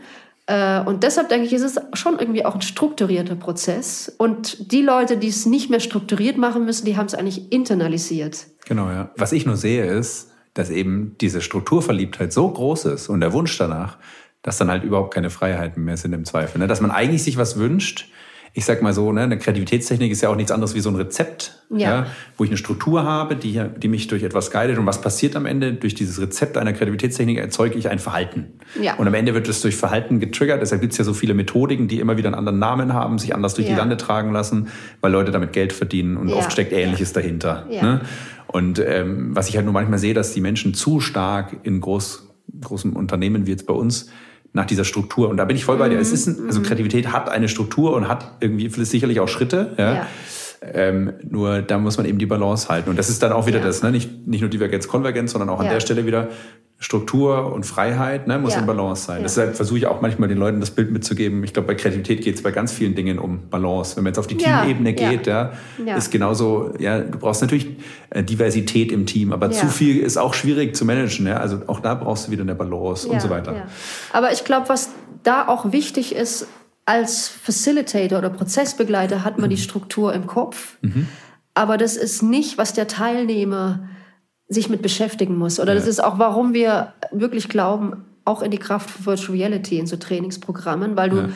Äh, und deshalb denke ich, ist es schon irgendwie auch ein strukturierter Prozess. Und die Leute, die es nicht mehr strukturiert machen müssen, die haben es eigentlich internalisiert. Genau, ja. Was ich nur sehe, ist, dass eben diese Strukturverliebtheit so groß ist und der Wunsch danach, dass dann halt überhaupt keine Freiheiten mehr sind im Zweifel. Ne? Dass man eigentlich sich was wünscht. Ich sag mal so, ne, eine Kreativitätstechnik ist ja auch nichts anderes wie so ein Rezept, ja. ja. wo ich eine Struktur habe, die, die mich durch etwas guidet. Und was passiert am Ende? Durch dieses Rezept einer Kreativitätstechnik erzeuge ich ein Verhalten. Ja. Und am Ende wird es durch Verhalten getriggert. Deshalb gibt es ja so viele Methodiken, die immer wieder einen anderen Namen haben, sich anders durch ja. die Lande tragen lassen, weil Leute damit Geld verdienen und ja. oft steckt Ähnliches dahinter. Ne? Und ähm, was ich halt nur manchmal sehe, dass die Menschen zu stark in groß, großen Unternehmen wie jetzt bei uns nach dieser Struktur. Und da bin ich voll bei dir. Es ist ein, also mhm. Kreativität hat eine Struktur und hat irgendwie sicherlich auch Schritte. Ja. ja. Ähm, nur da muss man eben die Balance halten. Und das ist dann auch wieder ja. das, ne? nicht, nicht nur Divergenz, Konvergenz, sondern auch an ja. der Stelle wieder Struktur und Freiheit ne, muss ja. in Balance sein. Ja. Deshalb versuche ich auch manchmal den Leuten das Bild mitzugeben. Ich glaube, bei Kreativität geht es bei ganz vielen Dingen um Balance. Wenn man jetzt auf die ja. Teamebene geht, ja. ist genauso, ja, du brauchst natürlich äh, Diversität im Team, aber zu viel ist auch schwierig zu managen. Ja? Also auch da brauchst du wieder eine Balance und so weiter. Aber ich glaube, was da auch wichtig ist, als Facilitator oder Prozessbegleiter hat man mhm. die Struktur im Kopf. Mhm. Aber das ist nicht, was der Teilnehmer sich mit beschäftigen muss. Oder ja. das ist auch, warum wir wirklich glauben, auch in die Kraft von Virtual Reality in so Trainingsprogrammen, weil du ja.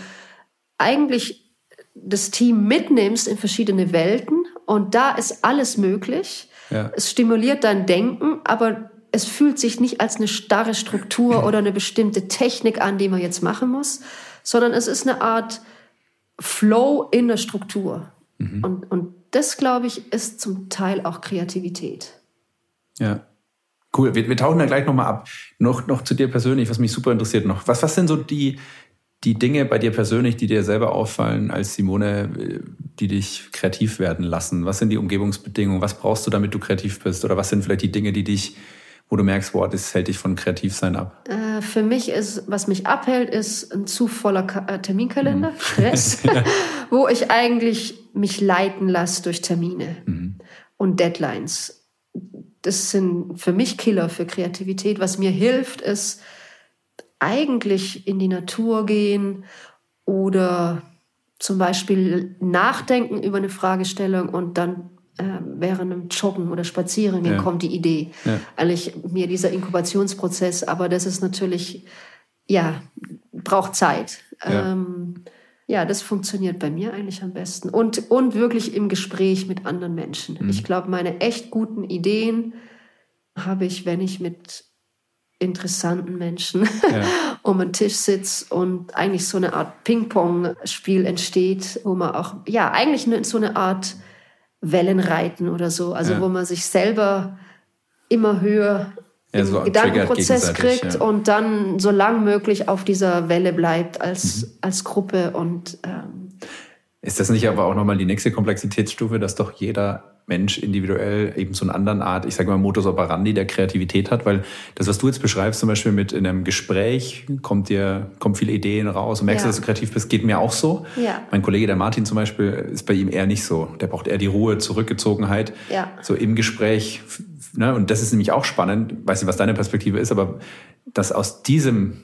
eigentlich das Team mitnimmst in verschiedene Welten und da ist alles möglich. Ja. Es stimuliert dein Denken, aber es fühlt sich nicht als eine starre Struktur <laughs> oder eine bestimmte Technik an, die man jetzt machen muss, sondern es ist eine Art Flow in der Struktur. Mhm. Und, und das, glaube ich, ist zum Teil auch Kreativität. Ja. Cool. Wir, wir tauchen da gleich nochmal ab. Noch, noch zu dir persönlich, was mich super interessiert noch. Was, was sind so die, die Dinge bei dir persönlich, die dir selber auffallen als Simone, die dich kreativ werden lassen? Was sind die Umgebungsbedingungen? Was brauchst du, damit du kreativ bist? Oder was sind vielleicht die Dinge, die dich, wo du merkst, boah, das hält dich von Kreativsein ab? Äh, für mich ist, was mich abhält, ist ein zu voller Ka äh, Terminkalender, mhm. Stress, <laughs> ja. <laughs> wo ich eigentlich mich leiten lasse durch Termine mhm. und Deadlines das sind für mich Killer für Kreativität. Was mir hilft, ist eigentlich in die Natur gehen oder zum Beispiel nachdenken über eine Fragestellung und dann äh, während einem Joggen oder Spazieren ja. kommt die Idee. Ja. Eigentlich mir dieser Inkubationsprozess, aber das ist natürlich, ja, braucht Zeit. Ja. Ähm, Ja, das funktioniert bei mir eigentlich am besten. Und, und wirklich im Gespräch mit anderen Menschen. Mhm. Ich glaube, meine echt guten Ideen habe ich, wenn ich mit interessanten Menschen ja. <laughs> um einen Tisch sitze und eigentlich so eine Art Ping-Pong-Spiel entsteht, wo man auch, ja, eigentlich so eine Art Wellenreiten oder so, also ja. wo man sich selber immer höher ja, so Gedankenprozess kriegt ja. und dann so lang möglich auf dieser Welle bleibt als, mhm. als Gruppe und ähm, ist das nicht aber auch nochmal die nächste Komplexitätsstufe, dass doch jeder Mensch individuell eben so eine andere Art, ich sage mal Modus operandi der Kreativität hat? Weil das, was du jetzt beschreibst, zum Beispiel mit in einem Gespräch, kommt dir, kommen viele Ideen raus und merkst, ja. dass du kreativ bist, geht mir auch so. Ja. Mein Kollege, der Martin zum Beispiel, ist bei ihm eher nicht so. Der braucht eher die Ruhe, Zurückgezogenheit. Ja. So im Gespräch ne, und das ist nämlich auch spannend, weiß nicht, was deine Perspektive ist, aber dass aus diesem,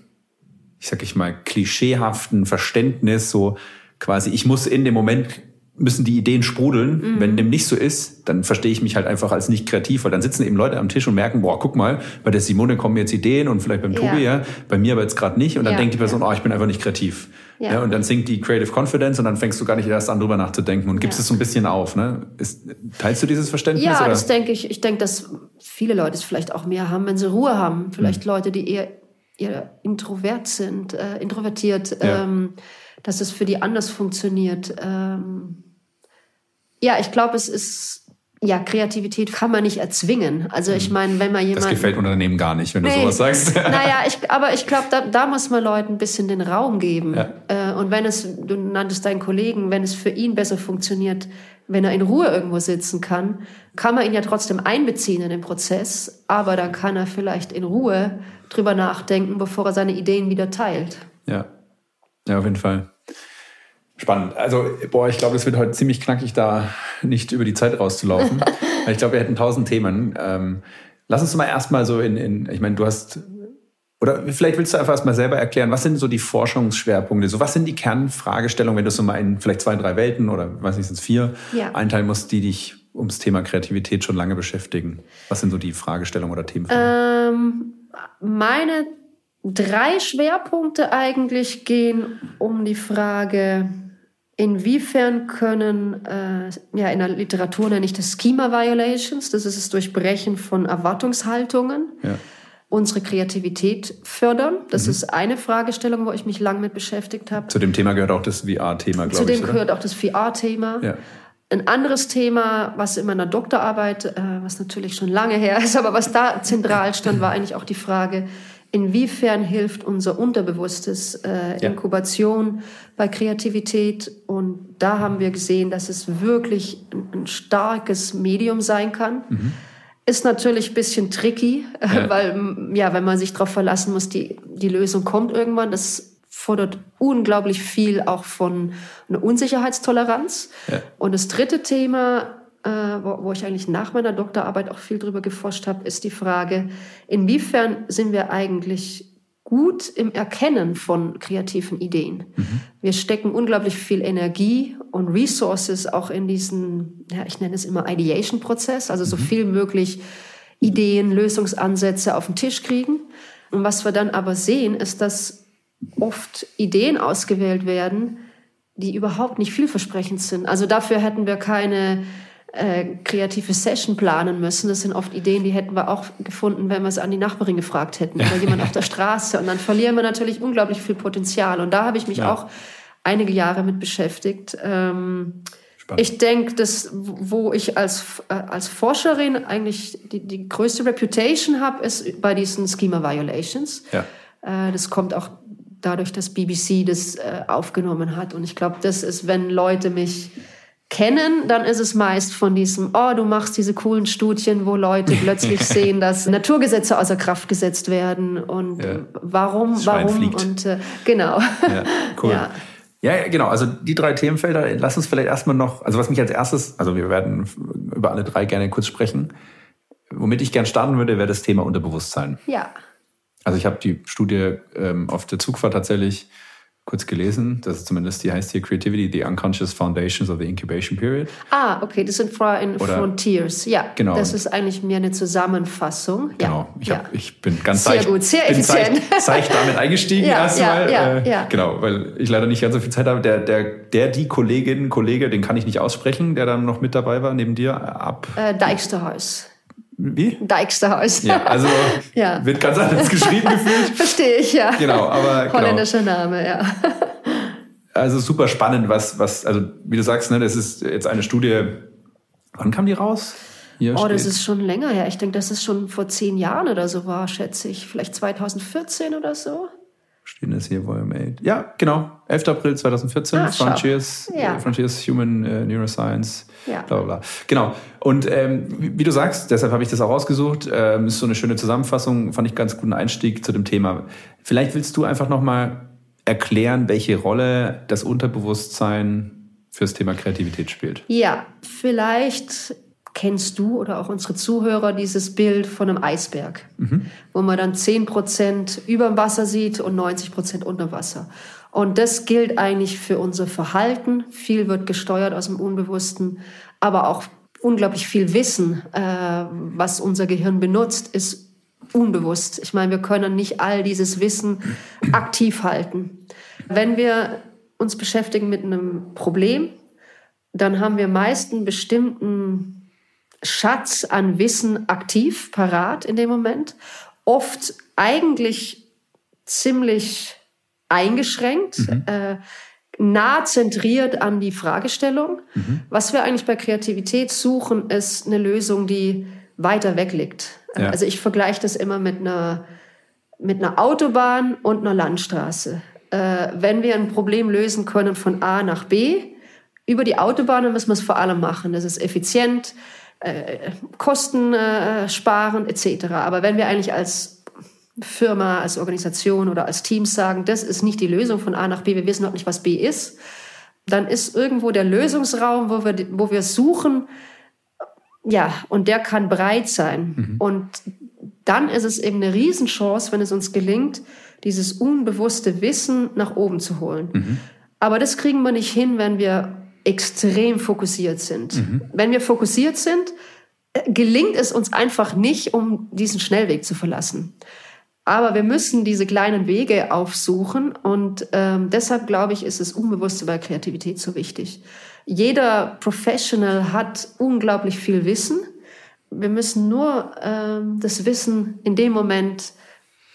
ich sag ich mal, klischeehaften Verständnis so quasi, ich muss in dem Moment müssen die Ideen sprudeln. Mhm. Wenn dem nicht so ist, dann verstehe ich mich halt einfach als nicht kreativ, weil dann sitzen eben Leute am Tisch und merken, boah, guck mal, bei der Simone kommen jetzt Ideen und vielleicht beim ja. Tobi, ja, bei mir aber jetzt gerade nicht. Und dann ja, denkt die Person, ja. oh, ich bin einfach nicht kreativ. Ja. ja. und dann sinkt die Creative Confidence und dann fängst du gar nicht erst an, drüber nachzudenken und gibst es so ein bisschen auf. Ne? Ist, teilst du dieses Verständnis? Ja, oder? das denke ich. Ich denke, dass viele Leute es vielleicht auch mehr haben, wenn sie Ruhe haben. Vielleicht mhm. Leute, die eher, eher introvert sind, äh, introvertiert, ähm, dass es für die anders funktioniert. Ähm, ja, ich glaube, es ist ja, Kreativität kann man nicht erzwingen. Also ich mhm. meine, wenn man jemand. Das gefällt Unternehmen gar nicht, wenn nee, du sowas sagst. <laughs> naja, ich, aber ich glaube, da, da muss man Leuten ein bisschen den Raum geben. Ja. Äh, und wenn es, du nanntest deinen Kollegen, wenn es für ihn besser funktioniert, wenn er in Ruhe irgendwo sitzen kann, kann man ihn ja trotzdem einbeziehen in den Prozess, aber dann kann er vielleicht in Ruhe drüber nachdenken, bevor er seine Ideen wieder teilt. Ja, ja, auf jeden Fall. Spannend. Also, boah, ich glaube, es wird heute ziemlich knackig, da nicht über die Zeit rauszulaufen. <laughs> ich glaube, wir hätten tausend Themen. Ähm, lass uns mal erstmal so in, in, ich meine, du hast, oder vielleicht willst du einfach erstmal selber erklären, was sind so die Forschungsschwerpunkte? So, was sind die Kernfragestellungen, wenn du so mal in vielleicht zwei, drei Welten oder, weiß nicht, sind es vier, ja. einteilen musst, die dich ums Thema Kreativität schon lange beschäftigen? Was sind so die Fragestellungen oder Themen? Ähm, meine drei Schwerpunkte eigentlich gehen um die Frage, Inwiefern können, äh, ja, in der Literatur nenne ich das Schema Violations, das ist das Durchbrechen von Erwartungshaltungen, ja. unsere Kreativität fördern. Das mhm. ist eine Fragestellung, wo ich mich lang mit beschäftigt habe. Zu dem Thema gehört auch das VR-Thema, glaube ich. Zu dem gehört auch das VR-Thema. Ja. Ein anderes Thema, was in meiner Doktorarbeit, äh, was natürlich schon lange her ist, aber was da zentral stand, war eigentlich auch die Frage, inwiefern hilft unser unterbewusstes äh, Inkubation ja. bei Kreativität. Und da haben wir gesehen, dass es wirklich ein, ein starkes Medium sein kann. Mhm. Ist natürlich ein bisschen tricky, ja. weil ja, wenn man sich darauf verlassen muss, die, die Lösung kommt irgendwann. Das fordert unglaublich viel auch von einer Unsicherheitstoleranz. Ja. Und das dritte Thema äh, wo, wo, ich eigentlich nach meiner Doktorarbeit auch viel drüber geforscht habe, ist die Frage, inwiefern sind wir eigentlich gut im Erkennen von kreativen Ideen. Mhm. Wir stecken unglaublich viel Energie und Resources auch in diesen, ja, ich nenne es immer Ideation-Prozess, also so mhm. viel möglich Ideen, Lösungsansätze auf den Tisch kriegen. Und was wir dann aber sehen, ist, dass oft Ideen ausgewählt werden, die überhaupt nicht vielversprechend sind. Also dafür hätten wir keine äh, kreative Session planen müssen. Das sind oft Ideen, die hätten wir auch gefunden, wenn wir es an die Nachbarin gefragt hätten oder jemand auf der <laughs> Straße. Und dann verlieren wir natürlich unglaublich viel Potenzial. Und da habe ich mich ja. auch einige Jahre mit beschäftigt. Ähm, ich denke, dass wo ich als, äh, als Forscherin eigentlich die, die größte Reputation habe, ist bei diesen Schema Violations. Ja. Äh, das kommt auch dadurch, dass BBC das äh, aufgenommen hat. Und ich glaube, das ist, wenn Leute mich kennen, dann ist es meist von diesem, oh, du machst diese coolen Studien, wo Leute <laughs> plötzlich sehen, dass Naturgesetze außer Kraft gesetzt werden und ja. warum, warum fliegt. und äh, genau. Ja, <laughs> cool. Ja. Ja, genau. Also die drei Themenfelder, lass uns vielleicht erstmal noch, also was mich als erstes, also wir werden über alle drei gerne kurz sprechen. Womit ich gern starten würde, wäre das Thema Unterbewusstsein. Ja. Also ich habe die Studie ähm, auf der Zugfahrt tatsächlich kurz gelesen. Das ist zumindest, die heißt hier Creativity, the Unconscious Foundations of the Incubation Period. Ah, okay, das sind Oder- Frontiers. Ja, Genau. das ist eigentlich mehr eine Zusammenfassung. Genau. Ja, Ich, ja. hab, ich bin ganz Sehr seicht, gut, sehr effizient. <laughs> Seicht damit eingestiegen Ja, erstmal. ja, äh, ja. Genau, weil ich leider nicht ganz so viel Zeit habe. Der, der, der die Kollegin, Kollege, den kann ich nicht aussprechen, der dann noch mit dabei war, neben dir. Ab. Äh, Dijksterhuis. Wie? Dijksterhuis. Ja, also <laughs> Ja. wird ganz anders geschrieben gefühlt. <laughs> Verstehe ich, ja. Genau, aber genau. Holländischer Name, ja. <laughs> Also super spannend, was, was, also wie du sagst, ne, das ist jetzt eine Studie. Wann kam die raus? Hier Oh, das steht- ist schon länger her. Ich denke, dass es schon vor zehn Jahren oder so war, schätze ich. Vielleicht 2014 oder so. Stehen das hier, Volume 8. Ja, genau. 11. April 2014. Ah. Frontiers, Ja. äh, Frontiers Human äh, Neuroscience. Ja. Bla, bla, bla. Genau. Und ähm, wie, wie du sagst, deshalb habe ich das auch rausgesucht, ähm, ist so eine schöne Zusammenfassung, fand ich ganz guten Einstieg zu dem Thema. Vielleicht willst du einfach nochmal erklären, welche Rolle das Unterbewusstsein fürs Thema Kreativität spielt. Ja, vielleicht kennst du oder auch unsere Zuhörer dieses Bild von einem Eisberg, wo man dann 10% über dem Wasser sieht und 90% unter Wasser. Und das gilt eigentlich für unser Verhalten. Viel wird gesteuert aus dem Unbewussten, aber auch unglaublich viel Wissen, äh, was unser Gehirn benutzt, ist unbewusst. Ich meine, wir können nicht all dieses Wissen <clears throat> aktiv halten. Wenn wir uns beschäftigen mit einem Problem, dann haben wir meist einen bestimmten Schatz an Wissen aktiv, parat in dem Moment. Oft eigentlich ziemlich eingeschränkt, äh, nah zentriert an die Fragestellung. Was wir eigentlich bei Kreativität suchen, ist eine Lösung, die weiter weg liegt. Ja. Also ich vergleiche das immer mit einer, mit einer Autobahn und einer Landstraße. Äh, wenn wir ein Problem lösen können von A nach B, über die Autobahn, dann müssen wir es vor allem machen. Das ist effizient, äh, Kosten äh, sparen etc. Aber wenn wir eigentlich als Firma, als Organisation oder als Team sagen, das ist nicht die Lösung von A nach B, wir wissen noch nicht, was B ist, dann ist irgendwo der Lösungsraum, wo wir, wo wir suchen, ja, und der kann breit sein. Und dann ist es eben eine Riesenchance, wenn es uns gelingt, dieses unbewusste Wissen nach oben zu holen. Aber das kriegen wir nicht hin, wenn wir extrem fokussiert sind. Wenn wir fokussiert sind, äh, gelingt es uns einfach nicht, um diesen Schnellweg zu verlassen. Aber wir müssen diese kleinen Wege aufsuchen und ähm, deshalb glaube ich, ist das Unbewusste bei Kreativität so wichtig. Jeder Professional hat unglaublich viel Wissen. Wir müssen nur ähm, das Wissen in dem Moment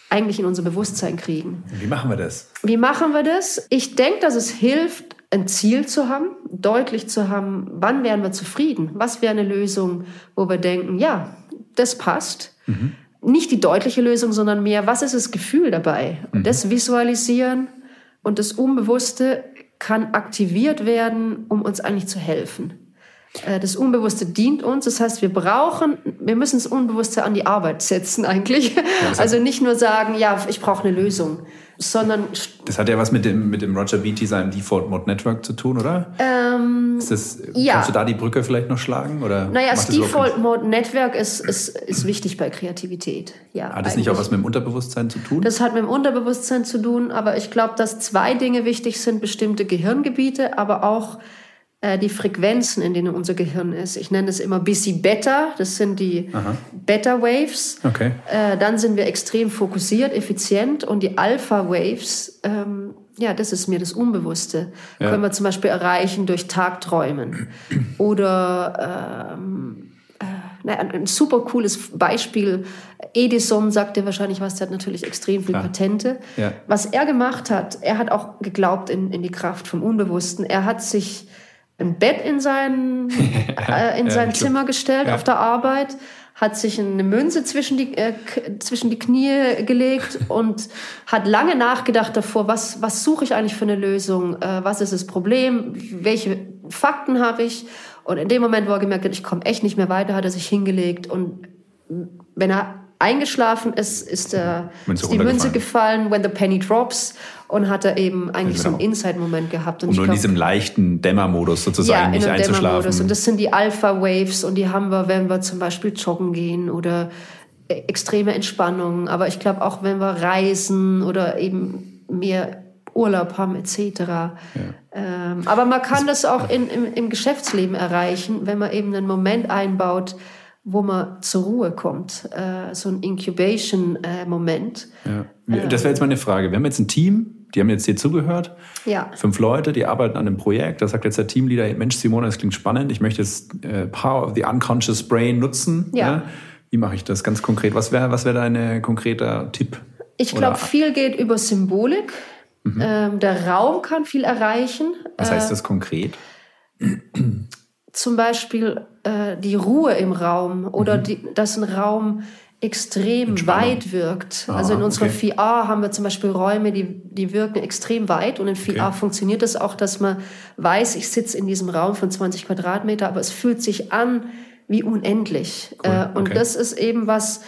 eigentlich in unser Bewusstsein kriegen. Wie machen wir das? Wie machen wir das? Ich denke, dass es hilft, ein Ziel zu haben, deutlich zu haben, wann wären wir zufrieden? Was wäre eine Lösung, wo wir denken, ja, das passt. Nicht die deutliche Lösung, sondern mehr, was ist das Gefühl dabei? Und das Visualisieren und das Unbewusste kann aktiviert werden, um uns eigentlich zu helfen. Äh, Das Unbewusste dient uns, das heißt, wir brauchen, wir müssen das Unbewusste an die Arbeit setzen eigentlich. Also nicht nur sagen, ja, ich brauche eine Lösung, sondern Das hat ja was mit dem, mit dem Roger Beatty, seinem Default Mode Network zu tun, oder? Ähm, ist das, ja. Kannst du da die Brücke vielleicht noch schlagen? Oder Naja, das Default Mode Netzwerk ist, ist, ist wichtig bei Kreativität. Ja, Hat das nicht auch was mit dem Unterbewusstsein zu tun? Das hat mit dem Unterbewusstsein zu tun, aber ich glaube, dass zwei Dinge wichtig sind: bestimmte Gehirngebiete, aber auch die Frequenzen, in denen unser Gehirn ist. Ich nenne es immer busy Beta, das sind die Beta Waves. Okay. Äh, dann sind wir extrem fokussiert, effizient und die Alpha Waves, ähm, ja, das ist mir das Unbewusste. Ja. Können wir zum Beispiel erreichen durch Tagträumen oder ähm, äh, na, ein, super cooles Beispiel. Edison sagt dir wahrscheinlich was, der hat natürlich extrem viele Klar. Patente. Ja. Was er gemacht hat, er hat auch geglaubt in, in die Kraft vom Unbewussten. Er hat sich ein Bett in sein, <laughs> äh, in Ja, sein glaub- Zimmer gestellt ja. auf der Arbeit, hat sich eine Münze zwischen die, äh, zwischen die Knie gelegt <laughs> und hat lange nachgedacht davor, was, was suche ich eigentlich für eine Lösung, äh, was ist das Problem, welche Fakten habe ich. Und in dem Moment, wo er gemerkt hat, ich komme echt nicht mehr weiter, hat er sich hingelegt und wenn er eingeschlafen ist, ist, der, Münze ist die Münze gefallen, when the penny drops und hat er eben eigentlich so einen Genau. Inside-Moment gehabt. Und um nur in glaub- diesem leichten Dämmermodus sozusagen nicht einem einzuschlafen. Und das sind die Alpha-Waves und die haben wir, wenn wir zum Beispiel joggen gehen oder äh, extreme Entspannung. Aber ich glaube auch, wenn wir reisen oder eben mehr Urlaub haben etc. Ja. Ähm, aber man kann das auch in, im, im Geschäftsleben erreichen, wenn man eben einen Moment einbaut, wo man zur Ruhe kommt. Äh, so ein Incubation-Moment. Äh, ja. Das wäre jetzt meine Frage. Wir haben jetzt ein Team, die haben jetzt hier zugehört. Ja. Fünf Leute, die arbeiten an einem Projekt. Da sagt jetzt der Teamleader, Mensch, Simona, das klingt spannend. Ich möchte jetzt äh, Power of the Unconscious Brain nutzen. Ja. ja? Wie mache ich das ganz konkret? Was wäre was wär dein konkreter Tipp? Ich glaube, viel geht über Symbolik. Mhm. Ähm, der Raum kann viel erreichen. Was heißt das konkret? <clears throat> Zum Beispiel äh, die Ruhe im Raum oder mhm. die, dass ein Raum extrem weit wirkt. Ah, also in unserer okay. VR haben wir zum Beispiel Räume, die, die wirken extrem weit und in VR okay. funktioniert es das auch, dass man weiß, ich sitze in diesem Raum von 20 Quadratmeter, aber es fühlt sich an wie unendlich. Cool. Äh, und okay. das ist eben was,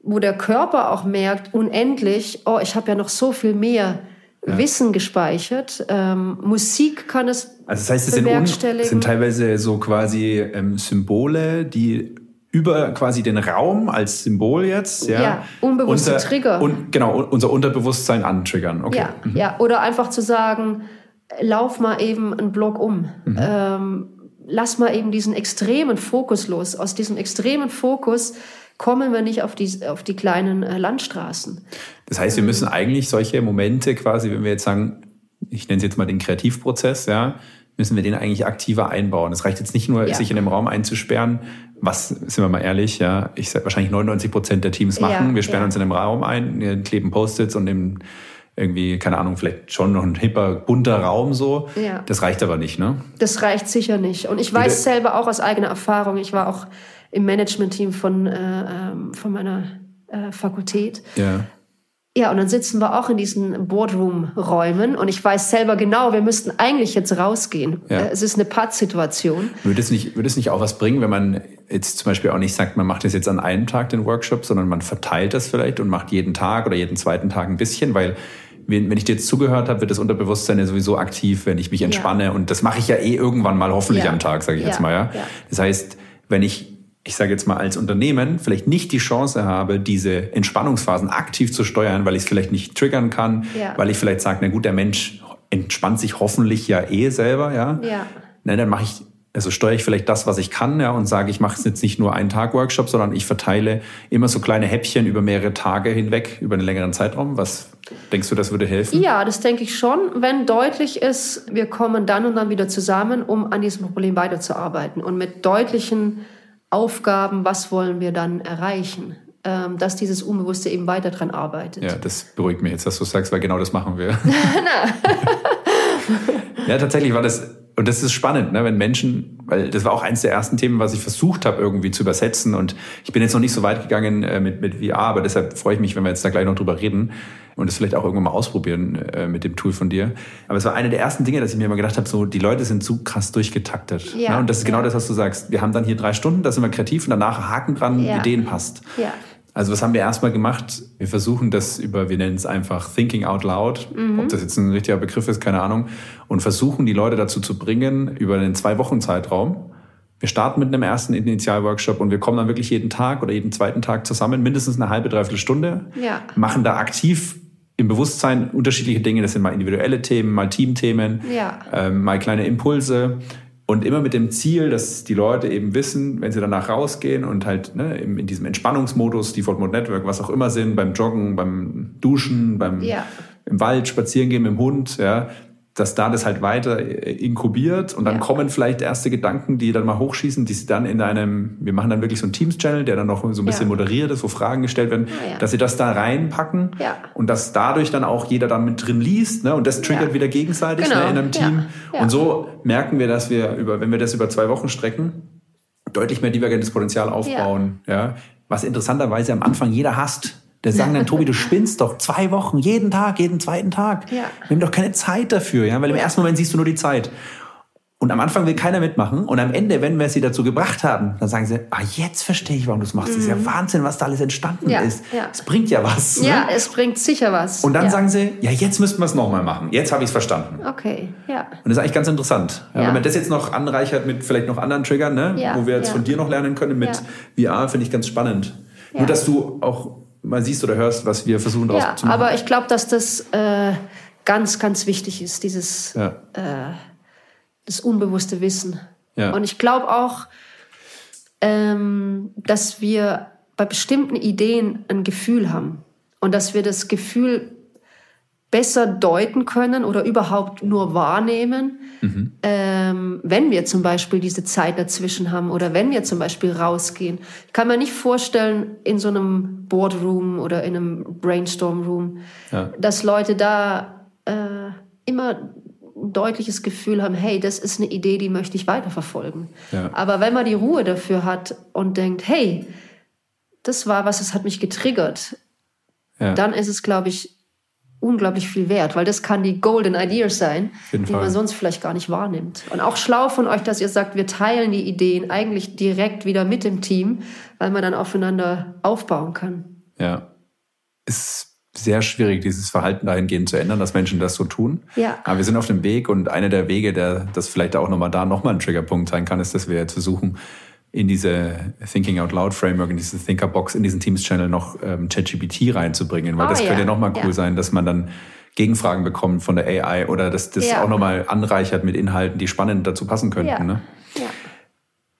wo der Körper auch merkt, unendlich, oh, ich habe ja noch so viel mehr ja. Wissen gespeichert. Ähm, Musik kann es Also das heißt, es sind, un, sind teilweise so quasi ähm, Symbole, die über quasi den Raum als Symbol jetzt, ja, ja unbewusste unser, Trigger. Und, genau, unser Unterbewusstsein antriggern. Okay. Ja, mhm. ja, oder einfach zu sagen, lauf mal eben einen Block um. Mhm. Ähm, lass mal eben diesen extremen Fokus los. Aus diesem extremen Fokus kommen wir nicht auf die, auf die kleinen äh, Landstraßen. Das heißt, wir müssen eigentlich solche Momente quasi, wenn wir jetzt sagen, ich nenne es jetzt mal den Kreativprozess, ja, müssen wir den eigentlich aktiver einbauen. Es reicht jetzt nicht nur, ja. sich in einem Raum einzusperren, was, sind wir mal ehrlich, ja, ich sag wahrscheinlich 99 Prozent der Teams machen. Ja, wir sperren ja. uns in einem Raum ein, wir kleben Post-its und im irgendwie, keine Ahnung, vielleicht schon noch ein hipper, bunter Raum so. Ja. Das reicht aber nicht, ne? Das reicht sicher nicht. Und ich weiß selber auch aus eigener Erfahrung, ich war auch im Management-Team von, äh, ähm, von meiner äh, Fakultät. Ja. Ja, und dann sitzen wir auch in diesen Boardroom-Räumen und ich weiß selber genau, wir müssten eigentlich jetzt rausgehen. Ja. Äh, es ist eine Pattsituation. Würde es, nicht, würde es nicht auch was bringen, wenn man jetzt zum Beispiel auch nicht sagt, man macht das jetzt an einem Tag den Workshop, sondern man verteilt das vielleicht und macht jeden Tag oder jeden zweiten Tag ein bisschen, weil wenn ich dir jetzt zugehört habe, wird das Unterbewusstsein ja sowieso aktiv, wenn ich mich entspanne. Ja. Und das mache ich ja eh irgendwann mal hoffentlich ja. am Tag, sage ich jetzt mal. Ja? Das heißt, wenn ich ich sage jetzt mal als Unternehmen vielleicht nicht die Chance habe, diese Entspannungsphasen aktiv zu steuern, weil ich es vielleicht nicht triggern kann, ja. weil ich vielleicht sage, na gut, der Mensch entspannt sich hoffentlich ja eh selber, ja. ja. Na, dann mache ich, also steuere ich vielleicht das, was ich kann, ja, und sage, ich mache es jetzt nicht nur einen Tag Workshop, sondern ich verteile immer so kleine Häppchen über mehrere Tage hinweg, über einen längeren Zeitraum. Was denkst du, das würde helfen? Ja, das denke ich schon, wenn deutlich ist, wir kommen dann und dann wieder zusammen, um an diesem Problem weiterzuarbeiten und mit deutlichen Aufgaben, was wollen wir dann erreichen, ähm, dass dieses Unbewusste eben weiter dran arbeitet. Ja, das beruhigt mich jetzt, dass du sagst, weil genau das machen wir. <laughs> <laughs> ja, tatsächlich war das, und das ist spannend, ne, wenn Menschen, weil das war auch eines der ersten Themen, was ich versucht habe irgendwie zu übersetzen und ich bin jetzt noch nicht so weit gegangen äh, mit, mit VR, aber deshalb freue ich mich, wenn wir jetzt da gleich noch drüber reden und das vielleicht auch irgendwann mal ausprobieren äh, mit dem Tool von dir. Aber es war eine der ersten Dinge, dass ich mir immer gedacht habe, so die Leute sind zu krass durchgetaktet. Ja, ne? Und das ist genau ja. das, was du sagst. Wir haben dann hier drei Stunden, da sind wir kreativ und danach Haken dran, ja. Ideen passt. Ja. Also was haben wir erstmal gemacht? Wir versuchen das über, wir nennen es einfach Thinking Out Loud, mhm. ob das jetzt ein richtiger Begriff ist, keine Ahnung, und versuchen die Leute dazu zu bringen, über einen zwei Wochen Zeitraum, wir starten mit einem ersten Initialworkshop und wir kommen dann wirklich jeden Tag oder jeden zweiten Tag zusammen, mindestens eine halbe, dreiviertel Stunde, ja. machen da aktiv im Bewusstsein unterschiedliche Dinge. Das sind mal individuelle Themen, mal Teamthemen, ja. ähm, mal kleine Impulse. Und immer mit dem Ziel, dass die Leute eben wissen, wenn sie danach rausgehen und halt ne, in diesem Entspannungsmodus, Default Mode Network, was auch immer sind, beim Joggen, beim Duschen, beim ja. im Wald spazieren gehen mit dem Hund, ja, dass da das halt weiter äh, inkubiert und dann ja. kommen vielleicht erste Gedanken, die dann mal hochschießen, die sie dann in einem, wir machen dann wirklich so einen Teams-Channel, der dann noch so ein bisschen ja. moderiert ist, wo Fragen gestellt werden, ja, dass sie das da reinpacken und dass dadurch dann auch jeder dann mit drin liest ne? und das triggert wieder gegenseitig genau. ne, in einem Team. Und so merken wir, dass wir, über, wenn wir das über zwei Wochen strecken, deutlich mehr divergentes Potenzial aufbauen. Ja. Was interessanterweise am Anfang jeder hasst. Der sagen dann, <laughs> Tobi, du spinnst doch zwei Wochen, jeden Tag, jeden zweiten Tag. Ja. Wir haben doch keine Zeit dafür, ja, weil im ersten Moment siehst du nur die Zeit. Und am Anfang will keiner mitmachen. Und am Ende, wenn wir sie dazu gebracht haben, dann sagen sie, ah, jetzt verstehe ich, warum du es machst. Mhm. Das ist ja mhm. Wahnsinn, was da alles entstanden ja, ist. Ja. Es bringt ja was. Ne? Ja, es bringt sicher was. Und dann ja. sagen sie, ja, jetzt müssten wir es nochmal machen. Jetzt habe ich es verstanden. Okay, ja. Und das ist eigentlich ganz interessant. Ja, wenn man das jetzt noch anreichert mit vielleicht noch anderen Triggern, ne? wo wir jetzt von dir noch lernen können mit VR, finde ich ganz spannend. Nur, dass du auch mal siehst oder hörst, was wir versuchen daraus ja, zu machen. Aber ich glaube, dass das äh, ganz, ganz wichtig ist, dieses Ja. äh, das unbewusste Wissen. Ja. Und ich glaube auch, ähm, dass wir bei bestimmten Ideen ein Gefühl haben und dass wir das Gefühl besser deuten können oder überhaupt nur wahrnehmen, ähm, wenn wir zum Beispiel diese Zeit dazwischen haben oder wenn wir zum Beispiel rausgehen. Ich kann mir nicht vorstellen, in so einem Boardroom oder in einem Brainstorm-Room, Ja. dass Leute da äh, immer ein deutliches Gefühl haben, hey, das ist eine Idee, die möchte ich weiterverfolgen. Ja. Aber wenn man die Ruhe dafür hat und denkt, hey, das war was, das hat mich getriggert, Ja. dann ist es, glaube ich, unglaublich viel wert, weil das kann die Golden Idea sein, die Fall. man sonst vielleicht gar nicht wahrnimmt. Und auch schlau von euch, dass ihr sagt, wir teilen die Ideen eigentlich direkt wieder mit dem Team, weil man dann aufeinander aufbauen kann. Ja. Ist sehr schwierig, dieses Verhalten dahingehend zu ändern, dass Menschen das so tun. Ja. Aber wir sind auf dem Weg und einer der Wege, der das vielleicht auch nochmal da nochmal ein Triggerpunkt sein kann, ist, dass wir jetzt versuchen, in diese Thinking Out Loud Framework, in diese Thinkerbox, in diesen Teams-Channel noch ähm, ChatGPT reinzubringen, weil Ah, das könnte ja. ja nochmal cool Ja. sein, dass man dann Gegenfragen bekommt von der AI oder dass das Ja. auch nochmal anreichert mit Inhalten, die spannend dazu passen könnten. Ja. Ne? Ja.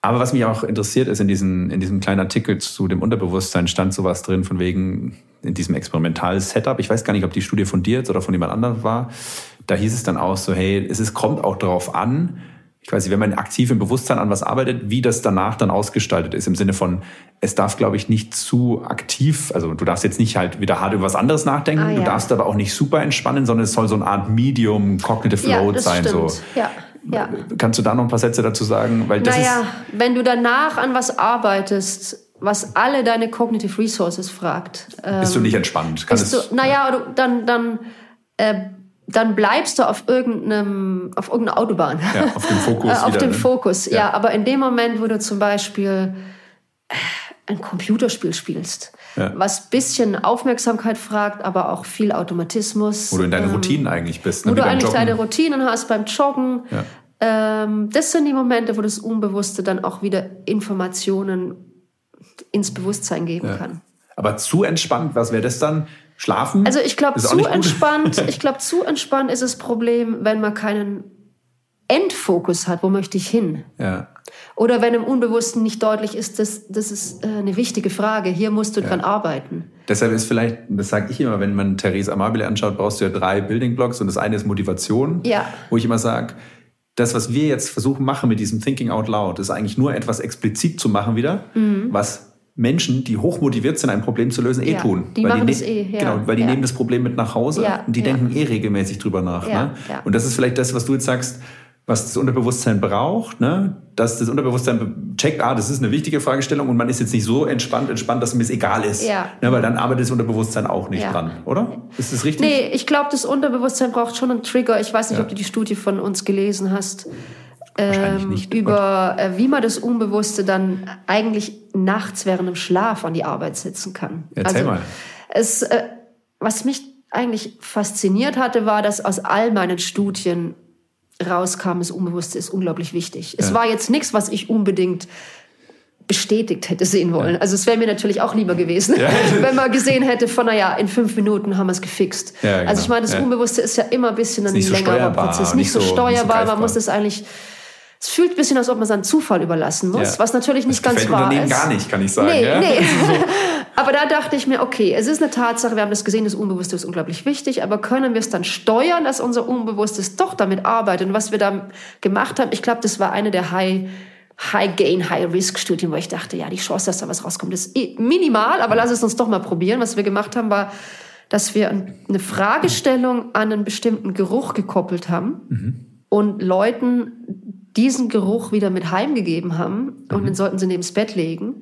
Aber was mich auch interessiert ist, in, diesen, in diesem kleinen Artikel zu dem Unterbewusstsein stand sowas drin von wegen in diesem Experimental-Setup. Ich weiß gar nicht, ob die Studie von dir jetzt oder von jemand anderem war. Da hieß es dann auch so, hey, es ist, kommt auch darauf an, ich weiß nicht, wenn man aktiv im Bewusstsein an was arbeitet, wie das danach dann ausgestaltet ist. Im Sinne von, es darf, glaube ich, nicht zu aktiv, also du darfst jetzt nicht halt wieder hart über was anderes nachdenken, Ah, du ja. darfst aber auch nicht super entspannen, sondern es soll so eine Art Medium Cognitive Ja, Load das sein. stimmt. So. Ja. Ja. Kannst du da noch ein paar Sätze dazu sagen? Weil das naja, ist, wenn du danach an was arbeitest, was alle deine Cognitive Resources fragt, bist du nicht entspannt. Kann bist es- du, naja, du, dann, dann, äh, dann bleibst du auf irgendeinem, auf irgendeiner Autobahn. Ja, auf dem Fokus <laughs> Äh, auf dem ne? Fokus, ja. Ja. Aber in dem Moment, wo du zum Beispiel äh, ein Computerspiel spielst, Ja. was bisschen Aufmerksamkeit fragt, aber auch viel Automatismus. Wo du in deinen ähm, Routinen eigentlich bist. wo Ne? du Wie beim eigentlich Joggen. deine Routinen hast beim Joggen. Ja. Ähm, das sind die Momente, wo das Unbewusste dann auch wieder Informationen ins Bewusstsein geben Ja. kann. Aber zu entspannt, was wäre das dann? Schlafen? Also ich glaube, zu entspannt, <laughs> ich glaube, zu entspannt ist das Problem, wenn man keinen Endfokus hat, wo möchte ich hin? Ja. Oder wenn im Unbewussten nicht deutlich ist, das, das ist äh, eine wichtige Frage, hier musst du dran arbeiten. Deshalb ist vielleicht, das sage ich immer, wenn man Therese Amabile anschaut, brauchst du ja drei Building Blocks und das eine ist Motivation. Ja. Wo ich immer sage, das, was wir jetzt versuchen machen mit diesem Thinking Out Loud, ist eigentlich nur etwas explizit zu machen wieder, was Menschen, die hochmotiviert sind, ein Problem zu lösen, eh. Ja, tun. die weil machen ne- das eh, ja, Genau, weil die ja. nehmen das Problem mit nach Hause und die denken eh regelmäßig drüber nach. Ne? Und das ist vielleicht das, was du jetzt sagst, was das Unterbewusstsein braucht, ne? dass das Unterbewusstsein be- checkt, ah, das ist eine wichtige Fragestellung und man ist jetzt nicht so entspannt, entspannt, dass mir es egal ist. Ja. Ne? Weil dann arbeitet das Unterbewusstsein auch nicht Ja. dran, oder? Ist das richtig? Nee, ich glaube, das Unterbewusstsein braucht schon einen Trigger. Ich weiß nicht, ob du die Studie von uns gelesen hast. Ähm, nicht. über äh, wie man das Unbewusste dann eigentlich nachts während dem Schlaf an die Arbeit setzen kann. Erzähl mal. Es, äh, was mich eigentlich fasziniert hatte, war, dass aus all meinen Studien rauskam, das Unbewusste ist unglaublich wichtig. Es Ja. war jetzt nichts, was ich unbedingt bestätigt hätte sehen wollen. Also es wäre mir natürlich auch lieber gewesen, Ja. <laughs> wenn man gesehen hätte von, naja, in fünf Minuten haben wir es gefixt. Ja, genau. Also ich meine, das Ja. Unbewusste ist ja immer ein bisschen ein so längerer steuerbar, Prozess. nicht Nicht so so- nicht so steuerbar, man muss das eigentlich... Es fühlt ein bisschen, als ob man es an Zufall überlassen muss, Ja. was natürlich nicht das ganz wahr Unternehmen ist. gar nicht, kann ich sagen. Nee, ja? nee. <laughs> <laughs> aber da dachte ich mir, okay, es ist eine Tatsache, wir haben das gesehen, das Unbewusste ist unglaublich wichtig, aber können wir es dann steuern, dass unser Unbewusstes doch damit arbeitet? Und was wir da gemacht haben, ich glaube, das war eine der High, High-Gain, High-Risk-Studien, wo ich dachte, ja, die Chance, dass da was rauskommt, ist minimal, aber lass es uns doch mal probieren. Was wir gemacht haben, war, dass wir eine Fragestellung an einen bestimmten Geruch gekoppelt haben und Leuten diesen Geruch wieder mit heimgegeben haben und dann sollten sie neben das Bett legen.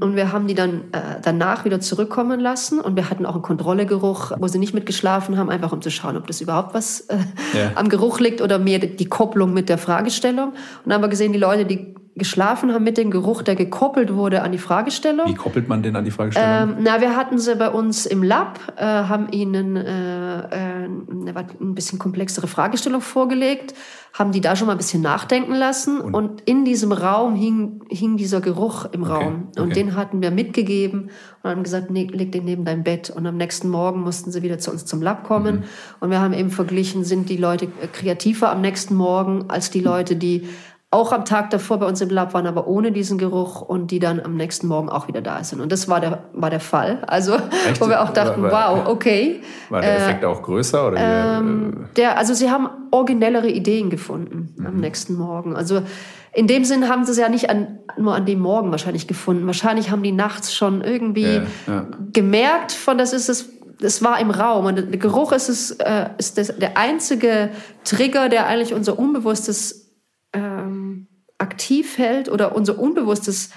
Und wir haben die dann äh, danach wieder zurückkommen lassen und wir hatten auch einen Kontrollegeruch, wo sie nicht mitgeschlafen haben, einfach um zu schauen, ob das überhaupt was äh, Ja. am Geruch liegt oder mehr die Kopplung mit der Fragestellung. Und dann haben wir gesehen, die Leute, die geschlafen haben mit dem Geruch, der gekoppelt wurde an die Fragestellung. Wie koppelt man den an die Fragestellung? Ähm, na, wir hatten sie bei uns im Lab, äh, haben ihnen äh, äh, ein bisschen komplexere Fragestellung vorgelegt, haben die da schon mal ein bisschen nachdenken lassen und, und in diesem Raum hing, hing dieser Geruch im okay, Raum und okay. den hatten wir mitgegeben und haben gesagt, nee, leg den neben dein Bett und am nächsten Morgen mussten sie wieder zu uns zum Lab kommen mhm. und wir haben eben verglichen, sind die Leute kreativer am nächsten Morgen als die Leute, die auch am Tag davor bei uns im Lab waren, aber ohne diesen Geruch und die dann am nächsten Morgen auch wieder da sind. Und das war der, war der Fall. Also, Echt? wo wir auch dachten, war, wow, okay. War der Effekt äh, auch größer? Oder ähm, der, also sie haben originellere Ideen gefunden mhm. am nächsten Morgen. Also in dem Sinn haben sie es ja nicht an, nur an dem Morgen wahrscheinlich gefunden. Wahrscheinlich haben die nachts schon irgendwie ja, ja. gemerkt, von das ist es es war im Raum und der Geruch ist, es, äh, ist das, der einzige Trigger, der eigentlich unser Unbewusstes ähm, aktiv hält oder unser Unbewusstes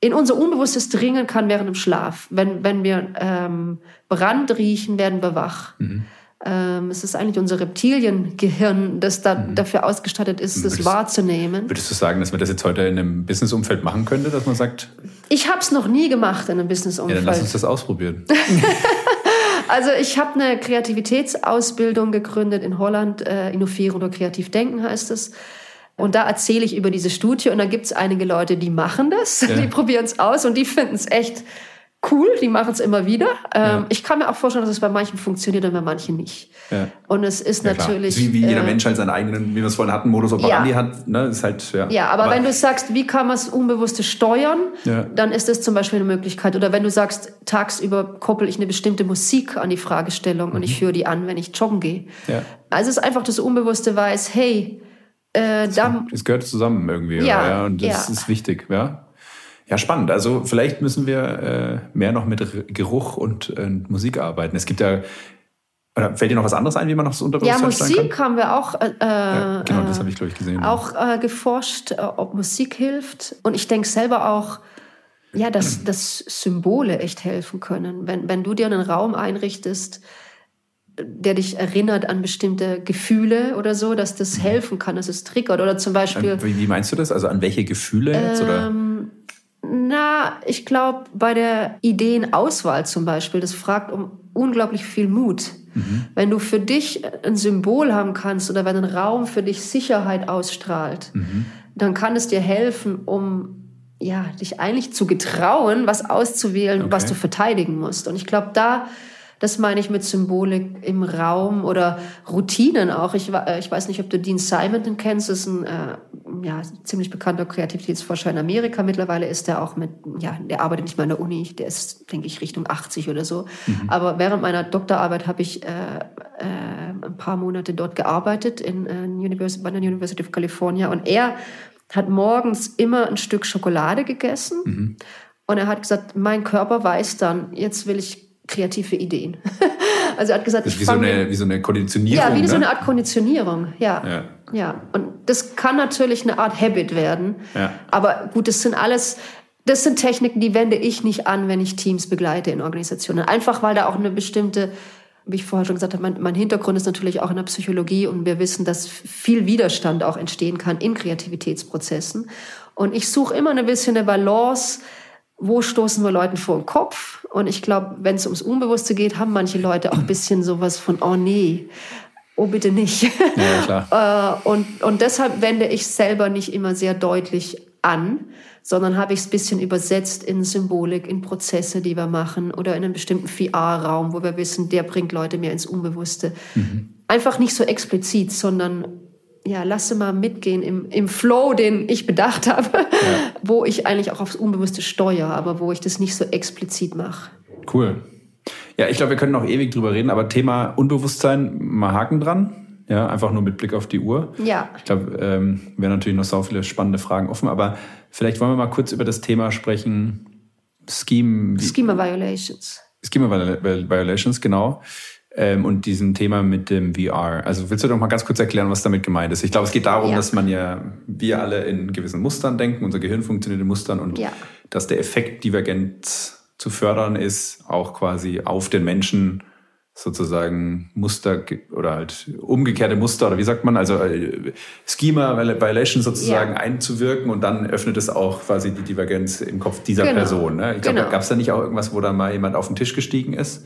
in unser Unbewusstes dringen kann während dem Schlaf. Wenn, wenn wir ähm, Brand riechen, werden wir wach. Mhm. Ähm, es ist eigentlich unser Reptiliengehirn, das da, mhm. dafür ausgestattet ist, würdest, das wahrzunehmen. Würdest du sagen, dass man das jetzt heute in einem Businessumfeld machen könnte, dass man sagt? Ich habe es noch nie gemacht in einem Businessumfeld. Ja, dann lass uns das ausprobieren. <laughs> also ich habe eine Kreativitätsausbildung gegründet in Holland, äh, Innovieren oder Kreativ Denken heißt es. Und da erzähle ich über diese Studie und da gibt es einige Leute, die machen das, <laughs> ja. die probieren es aus und die finden es echt cool, die machen es immer wieder. Ja. Ähm, ich kann mir auch vorstellen, dass es bei manchen funktioniert und bei manchen nicht. Ja. Und es ist ja, natürlich. Wie, wie jeder äh, Mensch halt seinen eigenen, wie wir es vorhin hatten, Modus operandi ja. hat. Ne? Ist halt, ja. ja, aber, aber wenn du sagst, wie kann man es Unbewusste steuern, dann ist das zum Beispiel eine Möglichkeit. Oder wenn du sagst, tagsüber koppel ich eine bestimmte Musik an die Fragestellung mhm. und ich mhm. höre die an, wenn ich joggen gehe. Also es ist einfach das Unbewusste weiß, hey, äh, da, es gehört zusammen irgendwie, ja, ja und das ist wichtig, ja. Ja, spannend. Also vielleicht müssen wir äh, mehr noch mit Geruch und äh, Musik arbeiten. Es gibt ja oder fällt dir noch was anderes ein, wie man noch so Unterbewusstsein Ja, Musik kann? haben wir auch. Äh, ja, genau, das habe ich glaube ich gesehen. Auch äh, geforscht, äh, ob Musik hilft. Und ich denke selber auch, ja, dass, dass Symbole echt helfen können. Wenn, wenn du dir einen Raum einrichtest, der dich erinnert an bestimmte Gefühle oder so, dass das mhm. helfen kann, dass es triggert. Oder zum Beispiel. Wie, wie meinst du das? Also an welche Gefühle jetzt? Oder? Ähm, na, ich glaube, bei der Ideenauswahl zum Beispiel, das fragt um unglaublich viel Mut. Mhm. Wenn du für dich ein Symbol haben kannst oder wenn ein Raum für dich Sicherheit ausstrahlt, mhm. dann kann es dir helfen, um ja, dich eigentlich zu getrauen, was auszuwählen, okay. was du verteidigen musst. Und ich glaube, da das meine ich mit Symbolik im Raum oder Routinen auch. Ich, äh, ich weiß nicht, ob du Dean Simon kennst. Das ist ein äh, ja, ziemlich bekannter Kreativitätsforscher in Amerika. Mittlerweile ist er auch mit, ja, der arbeitet nicht mehr an der Uni. Der ist, denke ich, Richtung 80 oder so. Mhm. Aber während meiner Doktorarbeit habe ich äh, äh, ein paar Monate dort gearbeitet in, äh, University, bei der University of California. Und er hat morgens immer ein Stück Schokolade gegessen. Mhm. Und er hat gesagt, mein Körper weiß dann, jetzt will ich kreative Ideen. <laughs> also er hat gesagt, das ist wie so, eine, wie so eine Konditionierung. Ja, wie ne? so eine Art Konditionierung, ja. ja. ja. Und das kann natürlich eine Art Habit werden. Ja. Aber gut, das sind alles, das sind Techniken, die wende ich nicht an, wenn ich Teams begleite in Organisationen. Einfach weil da auch eine bestimmte, wie ich vorher schon gesagt habe, mein, mein Hintergrund ist natürlich auch in der Psychologie und wir wissen, dass viel Widerstand auch entstehen kann in Kreativitätsprozessen. Und ich suche immer ein bisschen eine Balance, wo stoßen wir Leuten vor den Kopf? Und ich glaube, wenn es ums Unbewusste geht, haben manche Leute auch ein bisschen sowas von, oh nee, oh bitte nicht. Ja, klar. <laughs> Äh, und, und deshalb wende ich selber nicht immer sehr deutlich an, sondern habe ich es ein bisschen übersetzt in Symbolik, in Prozesse, die wir machen oder in einem bestimmten VR-Raum, wo wir wissen, der bringt Leute mehr ins Unbewusste. Mhm. Einfach nicht so explizit, sondern ja, lasse mal mitgehen im, im Flow, den ich bedacht habe, ja. <laughs> wo ich eigentlich auch aufs Unbewusste steuere, aber wo ich das nicht so explizit mache. Cool. Ja, ich glaube, wir können noch ewig drüber reden, aber Thema Unbewusstsein, mal Haken dran. Ja, einfach nur mit Blick auf die Uhr. Ja. Ich glaube, ähm, wären natürlich noch so viele spannende Fragen offen, aber vielleicht wollen wir mal kurz über das Thema sprechen. Scheme. Schema Violations. Schema Violations, genau ähm, und diesem Thema mit dem VR. Also willst du doch mal ganz kurz erklären, was damit gemeint ist? Ich glaube, es geht darum, ja. dass man ja, wir alle in gewissen Mustern denken, unser Gehirn funktioniert in Mustern und ja. dass der Effekt Divergenz zu fördern ist, auch quasi auf den Menschen sozusagen Muster oder halt umgekehrte Muster oder wie sagt man, also äh, Schema Violation sozusagen ja. einzuwirken und dann öffnet es auch quasi die Divergenz im Kopf dieser genau. Person. Ne? Ich glaube, genau. gab es da nicht auch irgendwas, wo da mal jemand auf den Tisch gestiegen ist?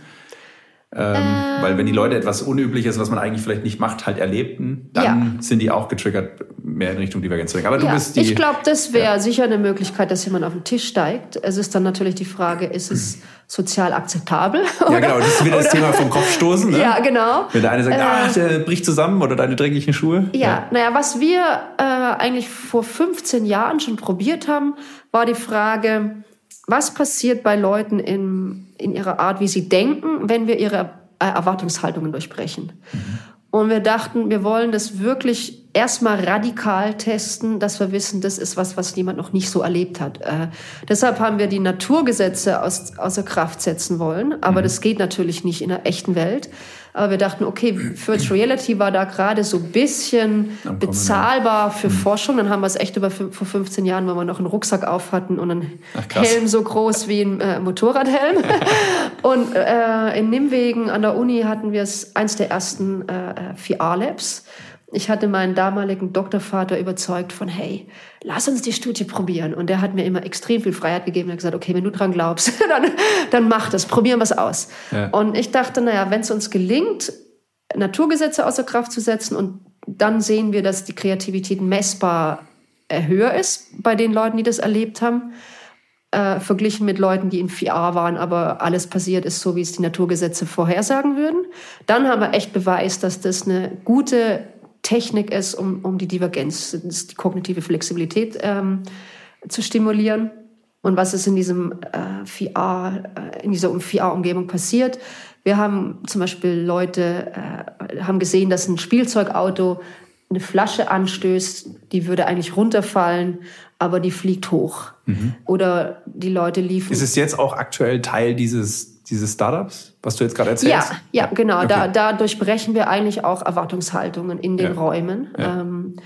Ähm, ähm, weil wenn die Leute etwas Unübliches, was man eigentlich vielleicht nicht macht, halt erlebten, dann ja. sind die auch getriggert, mehr in Richtung Divergenz zu denken. Aber ja, du bist die. Ich glaube, das wäre ja. sicher eine Möglichkeit, dass jemand auf den Tisch steigt. Es ist dann natürlich die Frage, ist es <clears throat> sozial akzeptabel? Oder? Ja, genau, das ist wieder das Thema vom Kopf stoßen. Ne? <laughs> Ja, genau. Wenn der eine sagt, äh, ah, der bricht zusammen oder deine dreckigen Schuhe. Ja, ja. naja, was wir äh, eigentlich vor 15 Jahren schon probiert haben, war die Frage, was passiert bei Leuten in, in ihrer Art, wie sie denken, wenn wir ihre äh, Erwartungshaltungen durchbrechen. Mhm. Und wir dachten, wir wollen das wirklich erstmal radikal testen, dass wir wissen, das ist was, was niemand noch nicht so erlebt hat. Äh, deshalb haben wir die Naturgesetze aus, außer Kraft setzen wollen. Aber mhm. das geht natürlich nicht in der echten Welt. Aber wir dachten, okay, Virtual Reality war da gerade so ein bisschen bezahlbar für mhm. Forschung. Dann haben wir es echt über vor 15 Jahren, wenn wir noch einen Rucksack auf hatten und einen Ach, Helm so groß wie ein äh, Motorradhelm. <laughs> und äh, in Nimwegen an der Uni hatten wir es eins der ersten äh, VR-Labs. Ich hatte meinen damaligen Doktorvater überzeugt von, hey, lass uns die Studie probieren. Und der hat mir immer extrem viel Freiheit gegeben. Er hat gesagt, okay, wenn du dran glaubst, <laughs> dann, dann mach das, probieren wir es aus. Ja. Und ich dachte, naja, wenn es uns gelingt, Naturgesetze außer Kraft zu setzen und dann sehen wir, dass die Kreativität messbar höher ist bei den Leuten, die das erlebt haben, äh, verglichen mit Leuten, die in VR waren, aber alles passiert ist so, wie es die Naturgesetze vorhersagen würden. Dann haben wir echt Beweis, dass das eine gute Technik ist, um, um die Divergenz, die kognitive Flexibilität ähm, zu stimulieren. Und was ist in diesem äh, VR, äh, in dieser VR-Umgebung passiert? Wir haben zum Beispiel Leute äh, haben gesehen, dass ein Spielzeugauto eine Flasche anstößt, die würde eigentlich runterfallen, aber die fliegt hoch. Mhm. Oder die Leute liefen. Ist es jetzt auch aktuell Teil dieses diese Startups, was du jetzt gerade erzählst? Ja, ja, genau. Okay. Da, da durchbrechen wir eigentlich auch Erwartungshaltungen in den ja. Räumen. Ja. Ähm,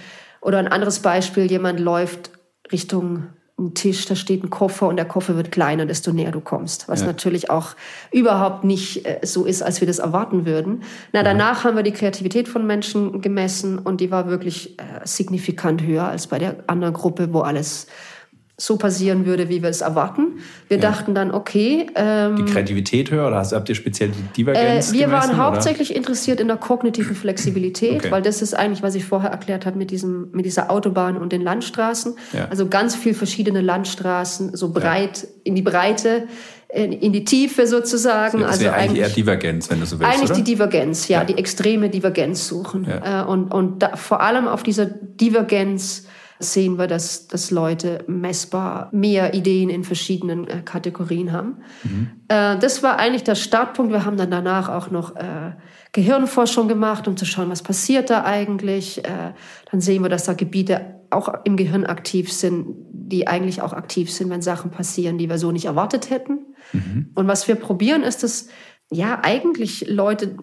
oder ein anderes Beispiel, jemand läuft Richtung einen Tisch, da steht ein Koffer und der Koffer wird kleiner, desto näher du kommst. Was ja. natürlich auch überhaupt nicht äh, so ist, als wir das erwarten würden. Na, danach haben wir die Kreativität von Menschen gemessen und die war wirklich äh, signifikant höher als bei der anderen Gruppe, wo alles so passieren würde, wie wir es erwarten. Wir ja. dachten dann, okay. Ähm, die Kreativität höher oder habt ihr speziell die Divergenz? Äh, wir gemessen, waren hauptsächlich oder? interessiert in der kognitiven Flexibilität, okay. weil das ist eigentlich, was ich vorher erklärt habe mit, diesem, mit dieser Autobahn und den Landstraßen. Ja. Also ganz viel verschiedene Landstraßen, so breit, ja. in die Breite in die Tiefe sozusagen. Das also eigentlich, eigentlich eher Divergenz, wenn du so willst. Eigentlich oder? die Divergenz, ja, die extreme Divergenz suchen. Ja. Äh, und und da, vor allem auf dieser Divergenz sehen wir, dass, dass Leute messbar mehr Ideen in verschiedenen äh, Kategorien haben. Mhm. Äh, das war eigentlich der Startpunkt. Wir haben dann danach auch noch äh, Gehirnforschung gemacht, um zu schauen, was passiert da eigentlich. Äh, dann sehen wir, dass da Gebiete auch im Gehirn aktiv sind, die eigentlich auch aktiv sind, wenn Sachen passieren, die wir so nicht erwartet hätten. Mhm. Und was wir probieren, ist es, ja, eigentlich Leute,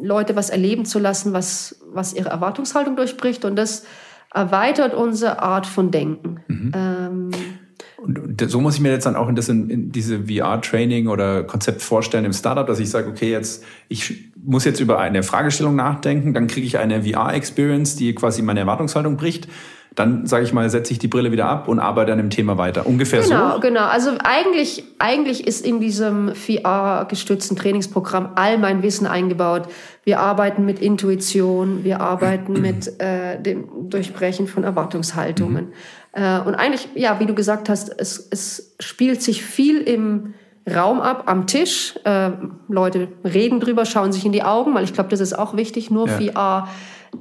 Leute was erleben zu lassen, was, was ihre Erwartungshaltung durchbricht. Und das erweitert unsere Art von Denken. Mhm. Ähm, und so muss ich mir jetzt dann auch in, das, in diese VR-Training oder Konzept vorstellen im Startup, dass ich sage, okay, jetzt ich muss jetzt über eine Fragestellung nachdenken, dann kriege ich eine VR-Experience, die quasi meine Erwartungshaltung bricht dann sage ich mal, setze ich die Brille wieder ab und arbeite an dem Thema weiter. Ungefähr genau, so. Genau, genau. Also eigentlich, eigentlich ist in diesem VR-gestützten Trainingsprogramm all mein Wissen eingebaut. Wir arbeiten mit Intuition, wir arbeiten <clears throat> mit äh, dem Durchbrechen von Erwartungshaltungen. Mhm. Äh, und eigentlich, ja, wie du gesagt hast, es, es spielt sich viel im Raum ab, am Tisch. Äh, Leute reden drüber, schauen sich in die Augen, weil ich glaube, das ist auch wichtig. Nur ja. VR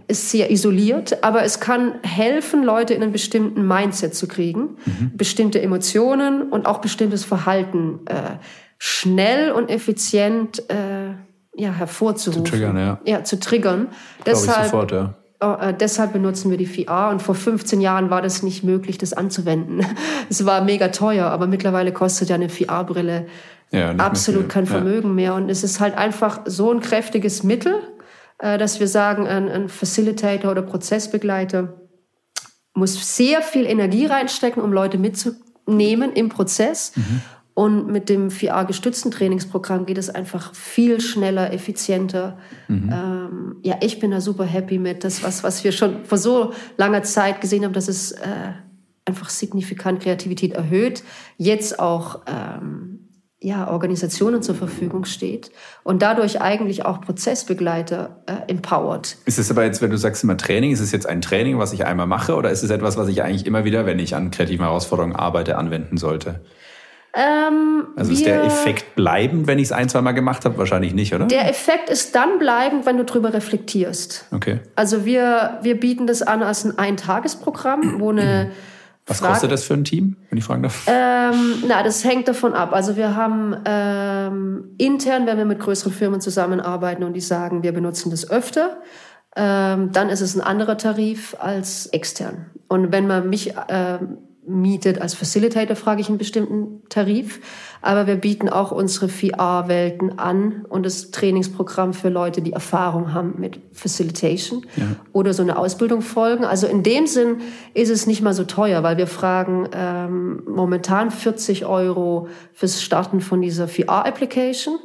ist sehr isoliert, aber es kann helfen, Leute in einen bestimmten Mindset zu kriegen, mhm. bestimmte Emotionen und auch bestimmtes Verhalten äh, schnell und effizient äh, ja, hervorzurufen. Zu triggern, ja. Ja, zu triggern. Deshalb, sofort, ja. Äh, deshalb benutzen wir die VR und vor 15 Jahren war das nicht möglich, das anzuwenden. <laughs> Es war mega teuer, aber mittlerweile kostet ja eine VR-Brille ja, absolut kein Vermögen mehr und es ist halt einfach so ein kräftiges Mittel, dass wir sagen, ein, ein Facilitator oder Prozessbegleiter muss sehr viel Energie reinstecken, um Leute mitzunehmen im Prozess. Mhm. Und mit dem VR-gestützten Trainingsprogramm geht es einfach viel schneller, effizienter. Mhm. Ähm, ja, ich bin da super happy mit. Das, was, was wir schon vor so langer Zeit gesehen haben, dass es äh, einfach signifikant Kreativität erhöht. Jetzt auch ähm, ja, Organisationen zur Verfügung steht und dadurch eigentlich auch Prozessbegleiter äh, empowert. Ist es aber jetzt, wenn du sagst immer Training, ist es jetzt ein Training, was ich einmal mache oder ist es etwas, was ich eigentlich immer wieder, wenn ich an kreativen Herausforderungen arbeite, anwenden sollte? Ähm, also ist der Effekt bleibend, wenn ich es ein, zwei Mal gemacht habe? Wahrscheinlich nicht, oder? Der Effekt ist dann bleibend, wenn du drüber reflektierst. Okay. Also wir, wir bieten das an als ein Eintagesprogramm, wo eine <clears throat> Was Frage, kostet das für ein Team, wenn ich fragen darf? Ähm, na, das hängt davon ab. Also wir haben ähm, intern, wenn wir mit größeren Firmen zusammenarbeiten und die sagen, wir benutzen das öfter, ähm, dann ist es ein anderer Tarif als extern. Und wenn man mich ähm, mietet als Facilitator, frage ich einen bestimmten Tarif. Aber wir bieten auch unsere VR-Welten an und das Trainingsprogramm für Leute, die Erfahrung haben mit Facilitation ja. oder so eine Ausbildung folgen. Also in dem Sinn ist es nicht mal so teuer, weil wir fragen ähm, momentan 40 Euro fürs Starten von dieser VR-Application.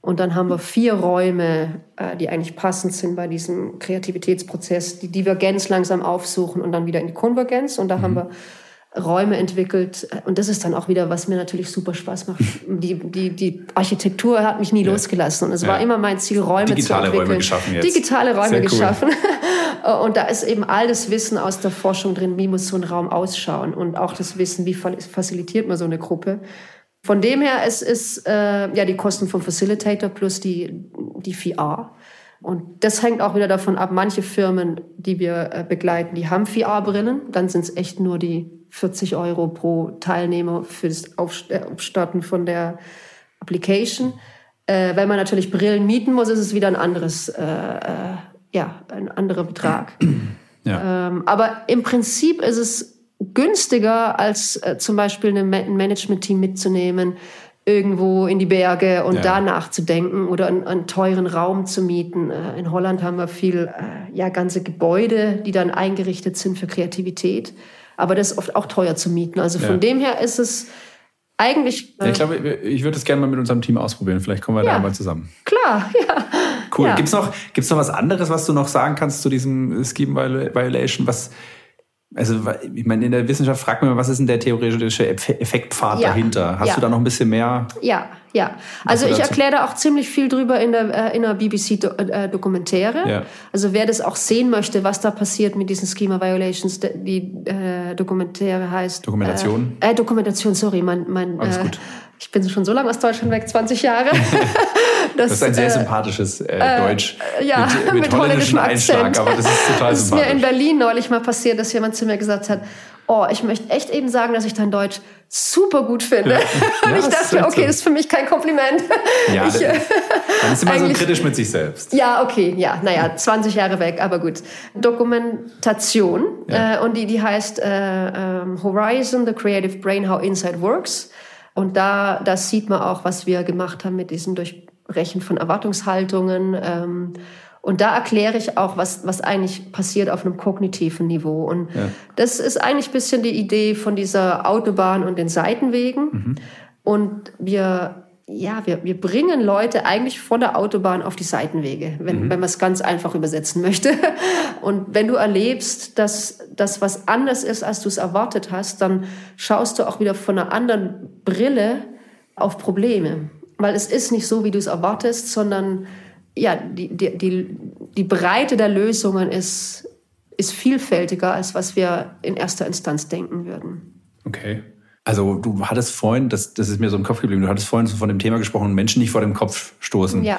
Und dann haben wir vier Räume, äh, die eigentlich passend sind bei diesem Kreativitätsprozess, die Divergenz langsam aufsuchen und dann wieder in die Konvergenz. Und da mhm. haben wir Räume entwickelt. Und das ist dann auch wieder, was mir natürlich super Spaß macht. Die, die, die Architektur hat mich nie ja. losgelassen. Und es ja. war immer mein Ziel, Räume Digitale zu entwickeln. Räume geschaffen jetzt. Digitale Räume Sehr geschaffen. Cool. <laughs> Und da ist eben all das Wissen aus der Forschung drin, wie muss so ein Raum ausschauen. Und auch das Wissen, wie facilitiert man so eine Gruppe. Von dem her, es ist äh, ja die Kosten vom Facilitator plus die, die VR. Und das hängt auch wieder davon ab, manche Firmen, die wir äh, begleiten, die haben VR-Brillen, dann sind es echt nur die 40 Euro pro Teilnehmer für das äh, Aufstarten von der Application. Äh, wenn man natürlich Brillen mieten muss, ist es wieder ein anderes, äh, äh, ja, ein anderer Betrag. Ja. Ähm, aber im Prinzip ist es günstiger, als äh, zum Beispiel ein Management-Team mitzunehmen, irgendwo in die Berge und ja. da nachzudenken oder einen, einen, teuren Raum zu mieten. Äh, in Holland haben wir viel, ja, ganze Gebäude, die dann eingerichtet sind für Kreativität aber das ist oft auch teuer zu mieten. Also von ja. dem her ist es eigentlich. Ja, ich glaube, ich würde es gerne mal mit unserem Team ausprobieren. Vielleicht kommen wir ja, da mal zusammen. Klar, <laughs> ja. Cool. Ja. Gibt es noch, gibt's noch was anderes, was du noch sagen kannst zu diesem Scheme Violation? Was, also, ich meine, in der Wissenschaft fragt man, was ist denn der theoretische Effektpfad ja. dahinter? Hast ja. du da noch ein bisschen mehr? Ja, ja. Also ich erkläre da auch ziemlich viel drüber in der, äh, in der BBC-Dokumentäre. Äh, ja. Also wer das auch sehen möchte, was da passiert mit diesen Schema Violations, die äh, Dokumentäre heißt... Dokumentation? Äh, äh Dokumentation, sorry. Mein, mein, Alles gut. Ich bin schon so lange aus Deutschland weg, 20 Jahre. <laughs> Das, das ist ein sehr sympathisches äh, Deutsch ja, mit, mit, mit holländischem Einschlag, aber das ist total das sympathisch. Das ist mir in Berlin neulich mal passiert, dass jemand zu mir gesagt hat, oh, ich möchte echt eben sagen, dass ich dein Deutsch super gut finde. Ja. <laughs> Und ja, ich dachte, okay, das ist für mich kein Kompliment. <laughs> Ja, ich, dann ist immer so kritisch mit sich selbst. Ja, okay, ja, naja, 20 Jahre weg, aber gut. Dokumentation, ja. äh, und die, die heißt äh, ähm, Horizon, the Creative Brain, How Insight Works. Und da, da sieht man auch, was wir gemacht haben mit diesem Durchbrechen von Erwartungshaltungen. Ähm, und da erkläre ich auch, was, was eigentlich passiert auf einem kognitiven Niveau. Und ja. das ist eigentlich ein bisschen die Idee von dieser Autobahn und den Seitenwegen. Mhm. Und wir, ja, wir, wir bringen Leute eigentlich von der Autobahn auf die Seitenwege, wenn, mhm. wenn man es ganz einfach übersetzen möchte. <laughs> Und wenn du erlebst, dass das was anders ist, als du es erwartet hast, dann schaust du auch wieder von einer anderen Brille auf Probleme. Weil es ist nicht so, wie du es erwartest, sondern ja, die, die, die, die Breite der Lösungen ist, ist vielfältiger, als was wir in erster Instanz denken würden. Okay. Also du hattest vorhin, das, das ist mir so im Kopf geblieben, du hattest vorhin so von dem Thema gesprochen, Menschen nicht vor dem Kopf stoßen. Ja.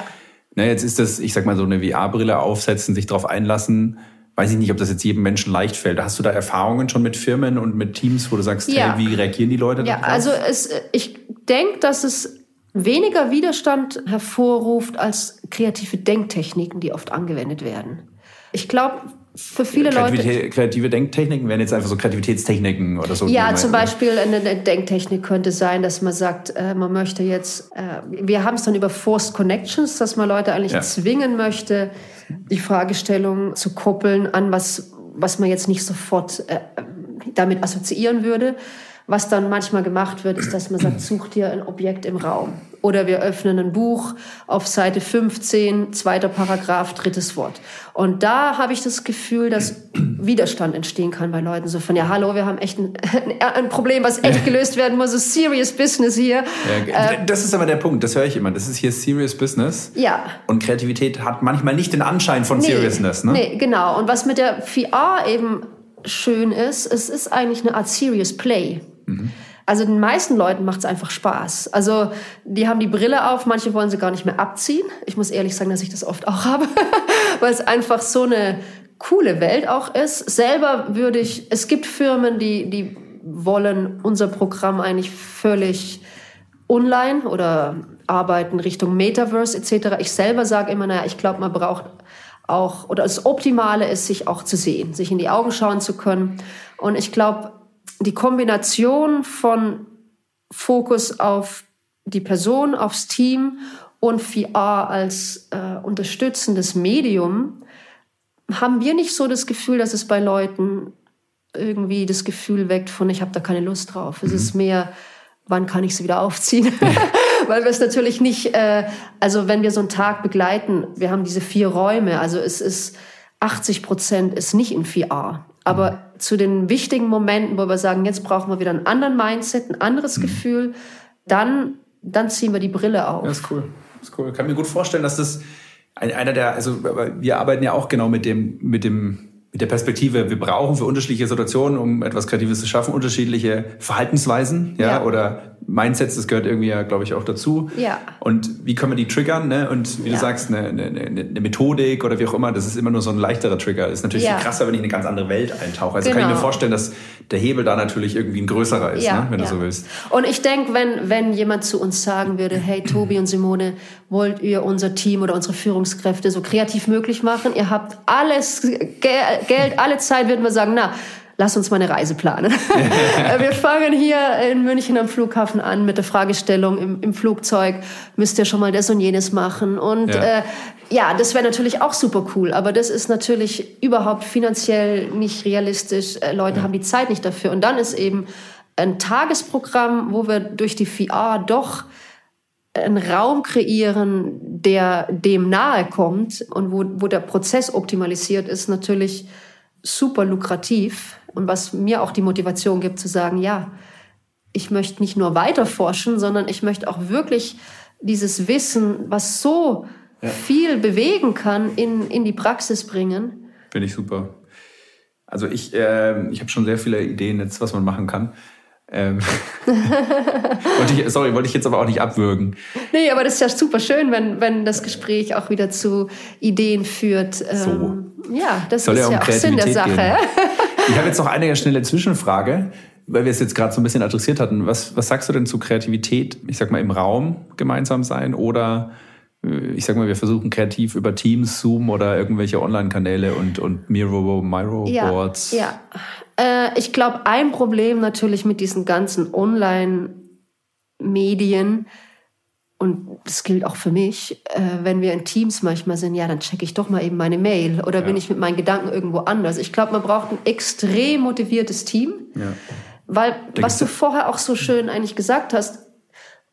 Na, jetzt ist das, ich sag mal, so eine VR-Brille aufsetzen, sich darauf einlassen. Weiß ich nicht, ob das jetzt jedem Menschen leicht fällt. Hast du da Erfahrungen schon mit Firmen und mit Teams, wo du sagst, ja. hey, wie reagieren die Leute darauf? Ja, also es, ich denke, dass es weniger Widerstand hervorruft als kreative Denktechniken, die oft angewendet werden. Ich glaube, für viele Leute. Kreative Denktechniken wären jetzt einfach so Kreativitätstechniken oder so. Ja, zum Beispiel eine Denktechnik könnte sein, dass man sagt, äh, man möchte jetzt, äh, wir haben es dann über Forced Connections, dass man Leute eigentlich ja. zwingen möchte, die Fragestellung zu koppeln an was, was man jetzt nicht sofort äh, damit assoziieren würde. Was dann manchmal gemacht wird, ist, dass man sagt, such dir ein Objekt im Raum. Oder wir öffnen ein Buch auf Seite 15, zweiter Paragraph, drittes Wort. Und da habe ich das Gefühl, dass <clears throat> Widerstand entstehen kann bei Leuten. So von, ja, hallo, wir haben echt ein, <laughs> ein Problem, was echt gelöst werden muss. So serious business hier. Ja, äh, das ist aber der Punkt, das höre ich immer. Das ist hier serious business. Ja. Und Kreativität hat manchmal nicht den Anschein von nee, Seriousness. Ne? Nee, genau. Und was mit der VR eben schön ist, es ist eigentlich eine Art serious play. Also den meisten Leuten macht es einfach Spaß. Also die haben die Brille auf, manche wollen sie gar nicht mehr abziehen. Ich muss ehrlich sagen, dass ich das oft auch <laughs> habe, weil es einfach so eine coole Welt auch ist. Selber würde ich, es gibt Firmen, die, die wollen unser Programm eigentlich völlig online oder arbeiten Richtung Metaverse etc. Ich selber sage immer, naja, ich glaube, man braucht auch, oder das Optimale ist, sich auch zu sehen, sich in die Augen schauen zu können. Und ich glaube, die Kombination von Fokus auf die Person, aufs Team und VR als äh, unterstützendes Medium, haben wir nicht so das Gefühl, dass es bei Leuten irgendwie das Gefühl weckt von, ich habe da keine Lust drauf. Es mhm. ist mehr, wann kann ich sie wieder aufziehen? <laughs> Weil wir es natürlich nicht, äh, also wenn wir so einen Tag begleiten, wir haben diese vier Räume, also es ist 80 Prozent ist nicht in VR. Aber mhm. zu den wichtigen Momenten, wo wir sagen, jetzt brauchen wir wieder einen anderen Mindset, ein anderes mhm. Gefühl, dann, dann ziehen wir die Brille auf. Das ist cool. Das ist cool. Ich kann mir gut vorstellen, dass das einer der, also wir arbeiten ja auch genau mit dem, mit dem mit der Perspektive, wir brauchen für unterschiedliche Situationen, um etwas Kreatives zu schaffen, unterschiedliche Verhaltensweisen, ja, ja. oder Mindsets, das gehört irgendwie ja, glaube ich, auch dazu. Ja. Und wie können wir die triggern, ne? Und wie ja. du sagst, eine, eine, eine Methodik oder wie auch immer, das ist immer nur so ein leichterer Trigger. Das ist natürlich ja. krasser, wenn ich in eine ganz andere Welt eintauche. Also genau. kann ich mir genau. vorstellen, dass der Hebel da natürlich irgendwie ein größerer ist, ja. ne? wenn du so willst. Und ich denke, wenn, wenn jemand zu uns sagen würde, hey, Tobi und Simone, wollt ihr unser Team oder unsere Führungskräfte so kreativ möglich machen? Ihr habt alles, Geld, alle Zeit, würden wir sagen, na, lass uns mal eine Reise planen. <laughs> wir fangen hier in München am Flughafen an mit der Fragestellung im, im Flugzeug, müsst ihr schon mal das und jenes machen. Und ja, äh, ja das wäre natürlich auch super cool, aber das ist natürlich überhaupt finanziell nicht realistisch. Äh, Leute ja. haben die Zeit nicht dafür. Und dann ist eben ein Tagesprogramm, wo wir durch die VR doch einen Raum kreieren, der dem nahe kommt und wo, wo der Prozess optimalisiert ist, natürlich super lukrativ und was mir auch die Motivation gibt zu sagen, ja, ich möchte nicht nur weiter forschen, sondern ich möchte auch wirklich dieses Wissen, was so ja. viel bewegen kann, in, in die Praxis bringen. Finde ich super. Also ich, äh, ich habe schon sehr viele Ideen jetzt, was man machen kann. Ähm, <laughs> wollte ich, sorry, wollte ich jetzt aber auch nicht abwürgen. Nee, aber das ist ja super schön, wenn, wenn das Gespräch auch wieder zu Ideen führt. Ähm, so. Ja, das Soll ist ja, um ja auch Sinn der Sache. Gehen. Ich habe jetzt noch eine schnelle Zwischenfrage, weil wir es jetzt gerade so ein bisschen adressiert hatten. Was, was sagst du denn zu Kreativität, ich sag mal, im Raum gemeinsam sein oder ich sag mal, wir versuchen kreativ über Teams, Zoom oder irgendwelche Online-Kanäle und, und Miro, Miro-Boards. Ja, ja. Äh, ich glaube, ein Problem natürlich mit diesen ganzen Online-Medien, und das gilt auch für mich, äh, wenn wir in Teams manchmal sind, ja, dann checke ich doch mal eben meine Mail oder ja. bin ich mit meinen Gedanken irgendwo anders. Ich glaube, man braucht ein extrem motiviertes Team, ja. weil Denkst was du vorher auch so schön eigentlich gesagt hast,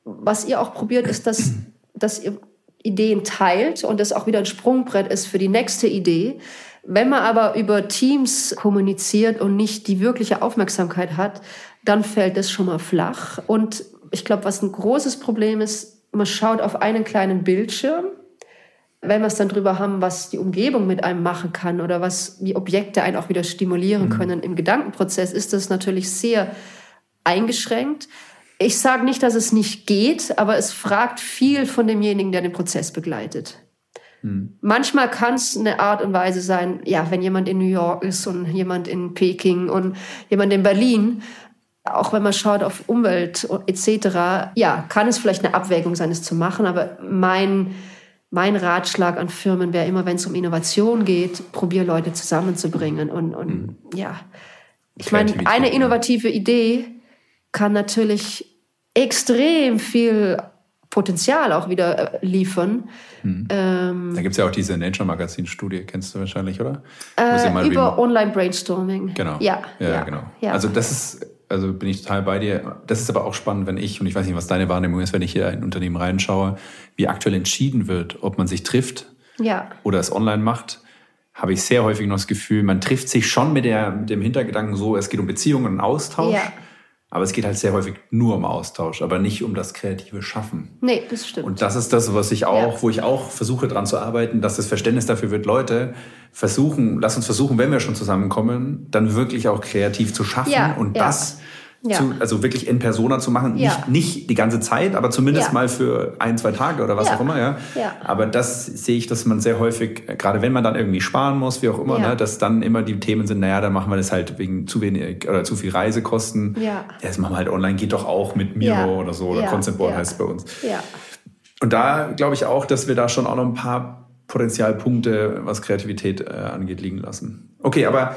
was ihr auch probiert, ist, dass, dass ihr Ideen teilt und das auch wieder ein Sprungbrett ist für die nächste Idee. Wenn man aber über Teams kommuniziert und nicht die wirkliche Aufmerksamkeit hat, dann fällt das schon mal flach. Und ich glaube, was ein großes Problem ist, man schaut auf einen kleinen Bildschirm. Wenn wir es dann drüber haben, was die Umgebung mit einem machen kann oder was wie Objekte einen auch wieder stimulieren mhm. können im Gedankenprozess, ist das natürlich sehr eingeschränkt. Ich sage nicht, dass es nicht geht, aber es fragt viel von demjenigen, der den Prozess begleitet. Mhm. Manchmal kann es eine Art und Weise sein, ja, wenn jemand in New York ist und jemand in Peking und jemand in Berlin, auch wenn man schaut auf Umwelt etc., ja, kann es vielleicht eine Abwägung sein, es zu machen. Aber mein, mein Ratschlag an Firmen wäre immer, wenn es um Innovation geht, probier Leute zusammenzubringen. Und, und mhm. ja, ich meine, eine innovative Idee kann natürlich extrem viel Potenzial auch wieder äh, liefern. Hm. Ähm, da gibt es ja auch diese Nature-Magazin-Studie, kennst du wahrscheinlich, oder? Äh, über Online-Brainstorming. Genau. Ja, ja, ja genau. Ja. Also das ist Also bin ich total bei dir. Das ist aber auch spannend, wenn ich, und ich weiß nicht, was deine Wahrnehmung ist, wenn ich hier in ein Unternehmen reinschaue, wie aktuell entschieden wird, ob man sich trifft Ja. oder es online macht, habe ich sehr häufig noch das Gefühl, man trifft sich schon mit, der, mit dem Hintergedanken so, es geht um Beziehungen und Austausch. Ja. Aber es geht halt sehr häufig nur um Austausch, aber nicht um das kreative Schaffen. Nee, das stimmt. Und das ist das, was ich auch, Ja. wo ich auch versuche dran zu arbeiten, dass das Verständnis dafür wird, Leute, versuchen, lass uns versuchen, wenn wir schon zusammenkommen, dann wirklich auch kreativ zu schaffen Ja, und ja. das Ja. zu, also wirklich in Persona zu machen. Ja. Nicht, nicht die ganze Zeit, aber zumindest Ja. mal für ein, zwei Tage oder was auch immer, ja. Aber das sehe ich, dass man sehr häufig, gerade wenn man dann irgendwie sparen muss, wie auch immer, ne, dass dann immer die Themen sind, naja, dann machen wir das halt wegen zu wenig oder zu viel Reisekosten. Ja. Das machen wir halt online, geht doch auch mit Miro oder so, oder Ja. Concept Board heißt es bei uns. ja. Und da glaube ich auch, dass wir da schon auch noch ein paar Potenzialpunkte, was Kreativität äh, angeht, liegen lassen. Okay, aber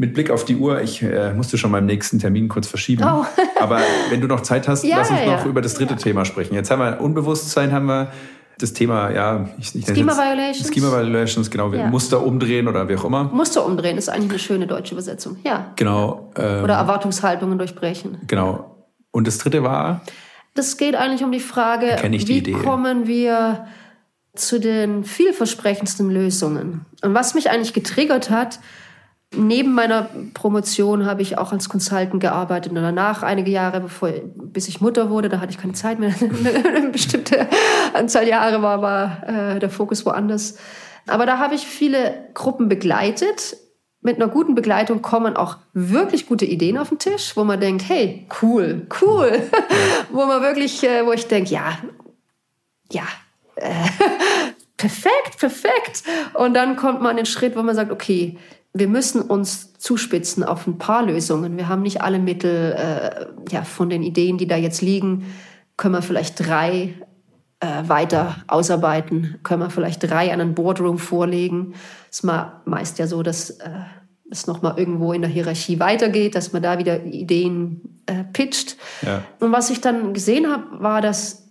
mit Blick auf die Uhr, ich äh, musste schon meinen nächsten Termin kurz verschieben. Oh. <laughs> aber wenn du noch Zeit hast, <laughs> Ja, lass uns noch ja. über das dritte Thema sprechen. Jetzt haben wir Unbewusstsein, haben wir das Thema, ja, ich, ich Schema Violations? Schema Violations, genau, Ja. Muster umdrehen oder wie auch immer. Muster umdrehen ist eigentlich eine schöne deutsche Übersetzung. Ja. Genau. Ähm, Oder Erwartungshaltungen durchbrechen. genau. Und das dritte war, Das geht eigentlich um die Frage, die wie Idee. kommen wir zu den vielversprechendsten Lösungen? Und was mich eigentlich getriggert hat, neben meiner Promotion habe ich auch als Consultant gearbeitet und danach einige Jahre, bevor, bis ich Mutter wurde, da hatte ich keine Zeit mehr. Eine <laughs> bestimmte Anzahl Jahre war, war äh, der Fokus woanders. Aber da habe ich viele Gruppen begleitet. Mit einer guten Begleitung kommen auch wirklich gute Ideen auf den Tisch, wo man denkt, hey, cool, cool. <laughs> wo man wirklich, äh, wo ich denke, ja, ja, äh, <laughs> perfekt, perfekt. Und dann kommt man an den Schritt, wo man sagt, okay, wir müssen uns zuspitzen auf ein paar Lösungen. Wir haben nicht alle Mittel, äh, ja, von den Ideen, die da jetzt liegen, können wir vielleicht drei äh, weiter ausarbeiten, können wir vielleicht drei an einen Boardroom vorlegen. Es ist meist ja so, dass äh, es nochmal irgendwo in der Hierarchie weitergeht, dass man da wieder Ideen äh, pitcht. Ja. Und was ich dann gesehen habe, war, dass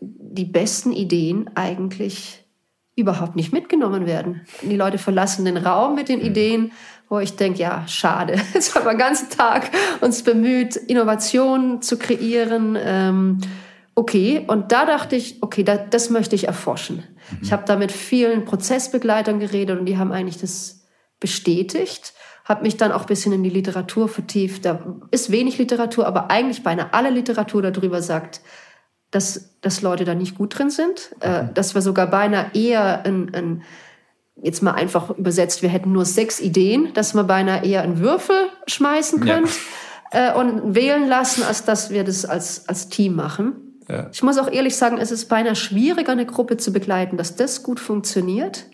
die besten Ideen eigentlich überhaupt nicht mitgenommen werden. Die Leute verlassen den Raum mit den Ideen, wo ich denke, ja, schade. <laughs> Jetzt haben wir den ganzen Tag uns bemüht, Innovationen zu kreieren. Ähm, okay, und da dachte ich, okay, da, das möchte ich erforschen. Ich habe da mit vielen Prozessbegleitern geredet und die haben eigentlich das bestätigt. Habe mich dann auch ein bisschen in die Literatur vertieft. Da ist wenig Literatur, aber eigentlich beinahe alle Literatur darüber sagt, dass, dass Leute da nicht gut drin sind. Äh, dass wir sogar beinahe eher ein, ein, jetzt mal einfach übersetzt, wir hätten nur sechs Ideen, dass wir beinahe eher einen Würfel schmeißen Ja. können äh, und wählen lassen, als dass wir das als, als Team machen. Ja. Ich muss auch ehrlich sagen, es ist beinahe schwieriger, eine Gruppe zu begleiten, dass das gut funktioniert,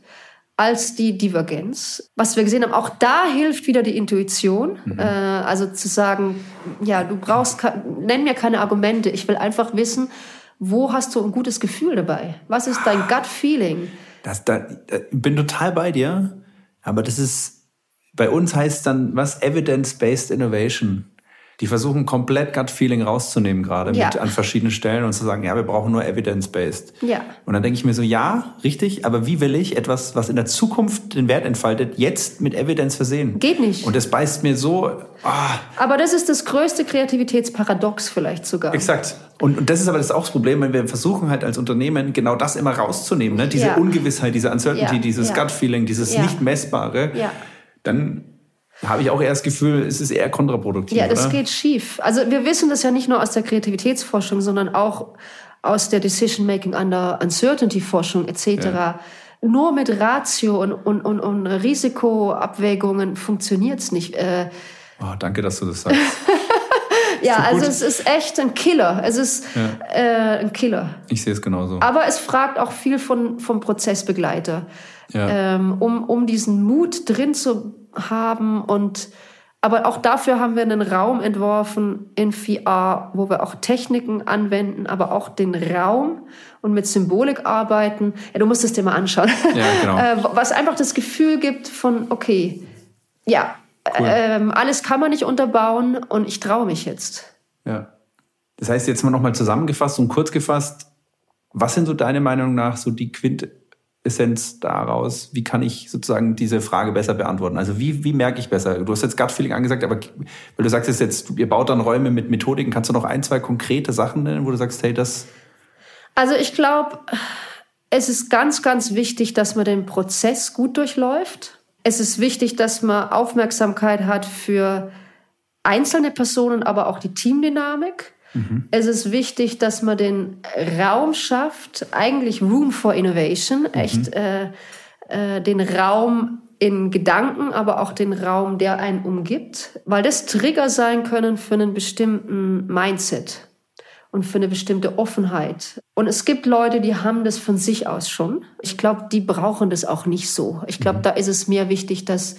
als die Divergenz. Was wir gesehen haben, auch da hilft wieder die Intuition. Äh, also zu sagen, ja, du brauchst, nenn mir keine Argumente. Ich will einfach wissen, wo hast du ein gutes Gefühl dabei? Was ist dein Gut-Feeling? Das, da, da, bin total bei dir, aber das ist, bei uns heißt dann was Evidence-Based Innovation. Die versuchen komplett Gut-Feeling rauszunehmen gerade Ja. an verschiedenen Stellen und zu sagen, ja, wir brauchen nur Evidence-Based. Ja. Und dann denke ich mir so, ja, richtig, aber wie will ich etwas, was in der Zukunft den Wert entfaltet, jetzt mit Evidence versehen? Geht nicht. Und das beißt mir so, ah, Aber das ist das größte Kreativitätsparadox vielleicht sogar. Exakt. Und, und das ist aber das auch das Problem, wenn wir versuchen halt als Unternehmen genau das immer rauszunehmen, ne? diese Ja. Ungewissheit, diese Uncertainty, dieses. Gut-Feeling, dieses Ja. nicht messbare, Ja. dann habe ich auch eher das Gefühl, es ist eher kontraproduktiv. Ja, das oder? geht schief. Also wir wissen das ja nicht nur aus der Kreativitätsforschung, sondern auch aus der Decision-Making under Uncertainty-Forschung etc. Nur mit Ratio und, und, und, und Risikoabwägungen funktioniert's nicht. Äh, Oh, danke, dass du das sagst. <laughs> ja, so also es ist echt ein Killer. Es ist äh, ein Killer. Ich sehe es genauso. Aber es fragt auch viel von, vom Prozessbegleiter, Ja. ähm, um, um diesen Mut drin zu haben. Und, aber auch dafür haben wir einen Raum entworfen in VR, wo wir auch Techniken anwenden, aber auch den Raum und mit Symbolik arbeiten. Ja, du musst es dir mal anschauen. Ja, genau. <laughs> äh, was einfach das Gefühl gibt von, okay, ja, Cool. ähm, alles kann man nicht unterbauen und ich traue mich jetzt. Ja. Das heißt, jetzt mal nochmal zusammengefasst und kurz gefasst, was sind so deine Meinung nach so die Quintessenz Essenz daraus, wie kann ich sozusagen diese Frage besser beantworten? Also wie, wie merke ich besser? Du hast jetzt Gut-Feeling angesagt, aber weil du sagst jetzt, ihr baut dann Räume mit Methodiken, kannst du noch ein, zwei konkrete Sachen nennen, wo du sagst, hey, das... Also ich glaube, es ist ganz, ganz wichtig, dass man den Prozess gut durchläuft. Es ist wichtig, dass man Aufmerksamkeit hat für einzelne Personen, aber auch die Teamdynamik. Mhm. Es ist wichtig, dass man den Raum schafft, eigentlich Room for Innovation, mhm. echt äh, äh, den Raum in Gedanken, aber auch den Raum, der einen umgibt, weil das Trigger sein können für einen bestimmten Mindset und für eine bestimmte Offenheit. Und es gibt Leute, die haben das von sich aus schon. Ich glaube, die brauchen das auch nicht so. Ich glaube, mhm. da ist es mehr wichtig, dass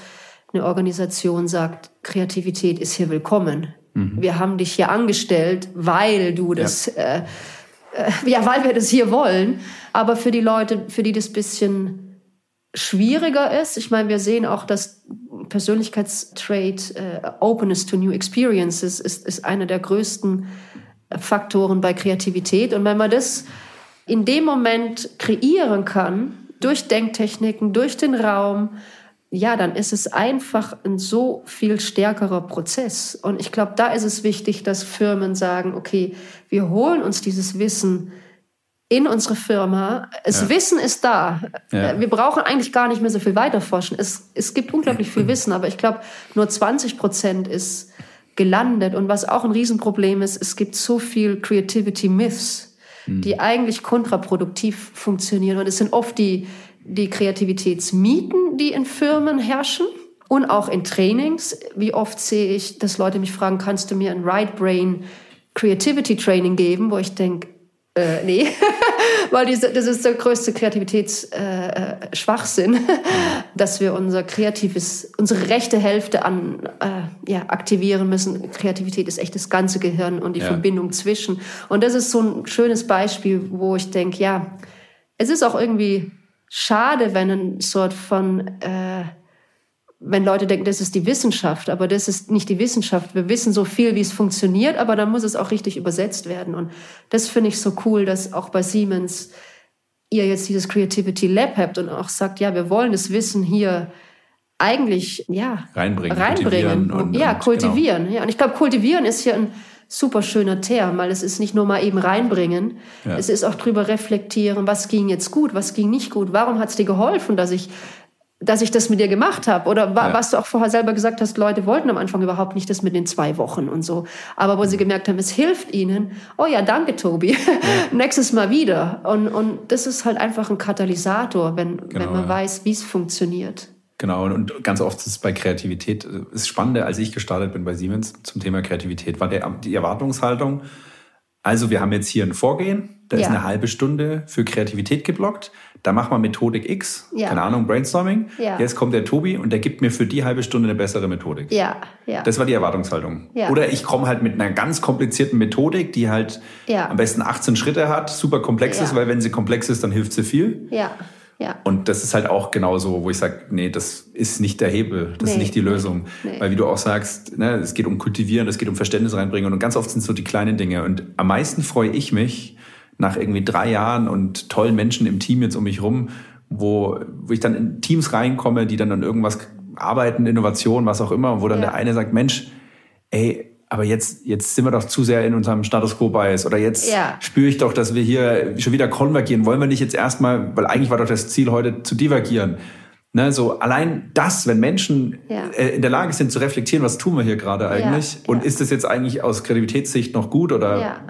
eine Organisation sagt, Kreativität ist hier willkommen. Mhm. Wir haben dich hier angestellt, weil du das, ja. Äh, äh, ja, weil wir das hier wollen. Aber für die Leute, für die das bisschen schwieriger ist, ich meine, wir sehen auch, dass Persönlichkeitstrait äh, Openness to New Experiences ist, ist einer der größten Faktoren bei Kreativität. Und wenn man das in dem Moment kreieren kann, durch Denktechniken, durch den Raum, ja, dann ist es einfach ein so viel stärkerer Prozess. Und ich glaube, da ist es wichtig, dass Firmen sagen, okay, wir holen uns dieses Wissen in unsere Firma. Das ja. Wissen ist da. Ja. Wir brauchen eigentlich gar nicht mehr so viel weiterforschen. Es, es gibt unglaublich viel <clears throat> Wissen, aber ich glaube, nur 20 Prozent ist gelandet. Und was auch ein Riesenproblem ist, es gibt so viel Creativity Myths, hm. die eigentlich kontraproduktiv funktionieren. Und es sind oft die, die Kreativitätsmieten, die in Firmen herrschen und auch in Trainings. Wie oft sehe ich, dass Leute mich fragen, kannst du mir ein Right Brain Creativity Training geben, wo ich denke, äh, nee, <laughs> weil diese, das ist der größte Kreativitätsschwachsinn, äh, äh <laughs> dass wir unser kreatives, unsere rechte Hälfte an, äh, ja, aktivieren müssen. Kreativität ist echt das ganze Gehirn und die ja. Verbindung zwischen. Und das ist so ein schönes Beispiel, wo ich denke, ja, es ist auch irgendwie schade, wenn ein Sort von, äh, wenn Leute denken, das ist die Wissenschaft, aber das ist nicht die Wissenschaft. Wir wissen so viel, wie es funktioniert, aber dann muss es auch richtig übersetzt werden. Und das finde ich so cool, dass auch bei Siemens ihr jetzt dieses Creativity Lab habt und auch sagt, ja, wir wollen das Wissen hier eigentlich ja reinbringen, reinbringen, kultivieren und, ja kultivieren. Genau. Ja, und ich glaube, kultivieren ist hier ein super schöner Term, weil es ist nicht nur mal eben reinbringen, ja. es ist auch drüber reflektieren, was ging jetzt gut, was ging nicht gut, warum hat es dir geholfen, dass ich dass ich das mit dir gemacht habe. Oder wa ja. was du auch vorher selber gesagt hast, Leute wollten am Anfang überhaupt nicht das mit den zwei Wochen und so. Aber wo sie mhm. gemerkt haben, es hilft ihnen, oh ja, danke, Tobi, ja. <laughs> nächstes Mal wieder. Und, und das ist halt einfach ein Katalysator, wenn, genau, wenn man weiß, wie es funktioniert. Genau, und ganz oft ist es bei Kreativität, das Spannende, als ich gestartet bin bei Siemens zum Thema Kreativität, war der, die Erwartungshaltung, also wir haben jetzt hier ein Vorgehen, da ja. ist eine halbe Stunde für Kreativität geblockt, da machen wir Methodik X, ja. keine Ahnung, Brainstorming. Ja. Jetzt kommt der Tobi und der gibt mir für die halbe Stunde eine bessere Methodik. Ja, ja. Das war die Erwartungshaltung. Ja. Oder ich komme halt mit einer ganz komplizierten Methodik, die halt am besten 18 Schritte hat, super komplex ist, weil wenn sie komplex ist, dann hilft sie viel. Ja. Ja. Und das ist halt auch genauso, wo ich sage, nee, das ist nicht der Hebel, das nee. ist nicht die Lösung. Nee. Weil wie du auch sagst, ne, es geht um Kultivieren, es geht um Verständnis reinbringen und ganz oft sind es so die kleinen Dinge. Und am meisten freue ich mich nach irgendwie drei Jahren und tollen Menschen im Team jetzt um mich rum, wo, wo ich dann in Teams reinkomme, die dann an irgendwas arbeiten, Innovation, was auch immer, wo dann ja. der eine sagt, Mensch, ey, aber jetzt, jetzt sind wir doch zu sehr in unserem Status quo Bias oder jetzt ja. spüre ich doch, dass wir hier schon wieder konvergieren. Wollen wir nicht jetzt erstmal, weil eigentlich war doch das Ziel heute zu divergieren. Ne, so allein das, wenn Menschen ja. äh, in der Lage sind zu reflektieren, was tun wir hier gerade eigentlich ja, und ist das jetzt eigentlich aus Kreativitätssicht noch gut oder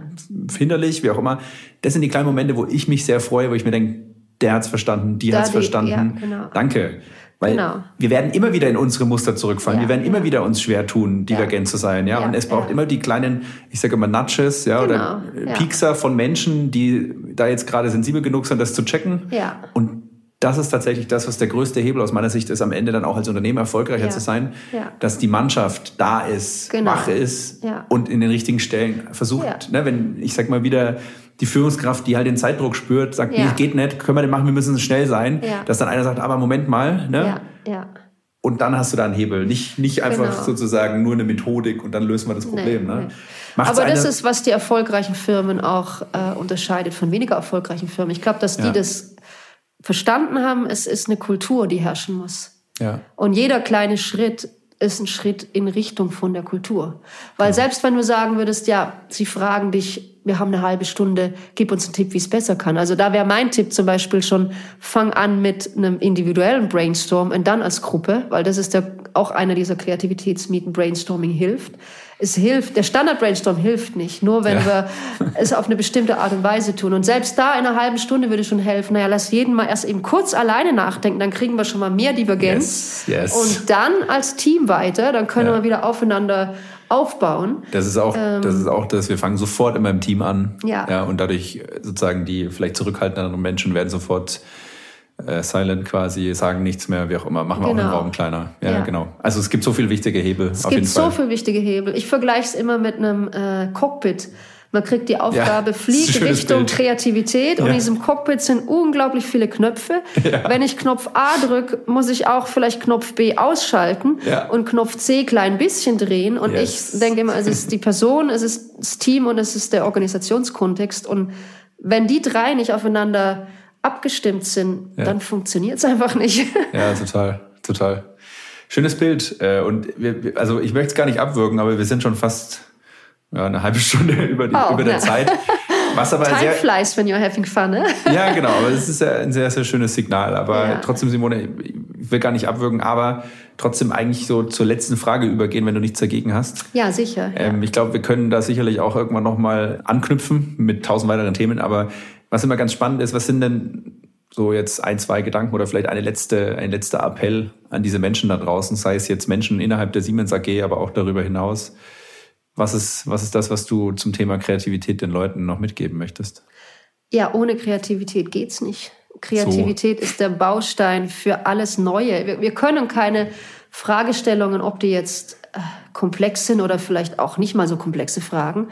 hinderlich, wie auch immer. Das sind die kleinen Momente, wo ich mich sehr freue, wo ich mir denke, der hat's verstanden, die da hat's die, verstanden. Genau. Danke. Weil genau. wir werden immer wieder in unsere Muster zurückfallen. Ja, wir werden immer wieder uns schwer tun, divergent ja. zu sein. Ja? und es braucht immer die kleinen, ich sage immer Nudges, ja, genau. oder Piekser von Menschen, die da jetzt gerade sensibel genug sind, das zu checken. Ja. Und das ist tatsächlich das, was der größte Hebel aus meiner Sicht ist, am Ende dann auch als Unternehmer erfolgreicher ja. zu sein, ja. dass die Mannschaft da ist, genau. wach ist ja. und in den richtigen Stellen versucht. Ne, wenn ich sag mal wieder die Führungskraft, die halt den Zeitdruck spürt, sagt, nee, geht nicht, können wir den machen, wir müssen schnell sein, dass dann einer sagt, aber Moment mal, ne? Und dann hast du da einen Hebel, nicht nicht einfach genau. sozusagen nur eine Methodik und dann lösen wir das Problem. Nee, ne? Nee. Aber das ist, was die erfolgreichen Firmen auch äh, unterscheidet von weniger erfolgreichen Firmen. Ich glaube, dass die das verstanden haben, es ist eine Kultur, die herrschen muss. Ja. Und jeder kleine Schritt ist ein Schritt in Richtung von der Kultur. Weil selbst wenn du sagen würdest, ja, sie fragen dich, wir haben eine halbe Stunde, gib uns einen Tipp, wie es besser kann. Also da wäre mein Tipp zum Beispiel schon, fang an mit einem individuellen Brainstorm und dann als Gruppe, weil das ist der, auch einer dieser Kreativitätsmieten, Brainstorming hilft es hilft, der Standard-Brainstorm hilft nicht, nur wenn ja. wir es auf eine bestimmte Art und Weise tun. Und selbst da in einer halben Stunde würde schon helfen, naja, lass jeden mal erst eben kurz alleine nachdenken, dann kriegen wir schon mal mehr Divergenz. Yes, yes. Und dann als Team weiter, dann können ja. wir wieder aufeinander aufbauen. Das ist auch, ähm, das ist auch das, wir fangen sofort immer im Team an. Ja. ja. Und dadurch sozusagen die vielleicht zurückhaltenderen Menschen werden sofort äh, silent quasi, sagen nichts mehr, wie auch immer. Machen wir genau. auch den Raum kleiner. Ja, ja, genau. Also es gibt so viele wichtige Hebel. Es gibt so viele wichtige Hebel. Ich vergleiche es immer mit einem äh, Cockpit. Man kriegt die Aufgabe, <laughs> ja, flieg Richtung Bild. Kreativität. Ja. Und in diesem Cockpit sind unglaublich viele Knöpfe. Ja. Wenn ich Knopf A drücke, muss ich auch vielleicht Knopf B ausschalten und Knopf C klein bisschen drehen. Und yes. ich denke immer, es ist die Person, es ist das Team und es ist der Organisationskontext. Und wenn die drei nicht aufeinander abgestimmt sind, ja. dann funktioniert es einfach nicht. <laughs> Ja, total, total. Schönes Bild. Äh, und wir, also ich möchte es gar nicht abwürgen, aber wir sind schon fast ja, eine halbe <laughs> Stunde über, die, oh, über der ja. Zeit. Was aber Time sehr, flies when you're having fun, ne? <laughs> Ja, genau. Aber es ist ein sehr, sehr schönes Signal. Aber ja. trotzdem, Simone, ich will gar nicht abwürgen, aber trotzdem eigentlich so zur letzten Frage übergehen, wenn du nichts dagegen hast. Ja, sicher. Ähm, ich glaube, wir können da sicherlich auch irgendwann nochmal anknüpfen mit tausend weiteren Themen. Aber was immer ganz spannend ist, was sind denn so jetzt ein, zwei Gedanken oder vielleicht eine letzte, ein letzter Appell an diese Menschen da draußen, sei es jetzt Menschen innerhalb der Siemens AG, aber auch darüber hinaus. Was ist, was ist das, was du zum Thema Kreativität den Leuten noch mitgeben möchtest? Ja, ohne Kreativität geht's nicht. Kreativität so. ist der Baustein für alles Neue. Wir, wir, können keine Fragestellungen, ob die jetzt äh, komplex sind oder vielleicht auch nicht mal so komplexe Fragen,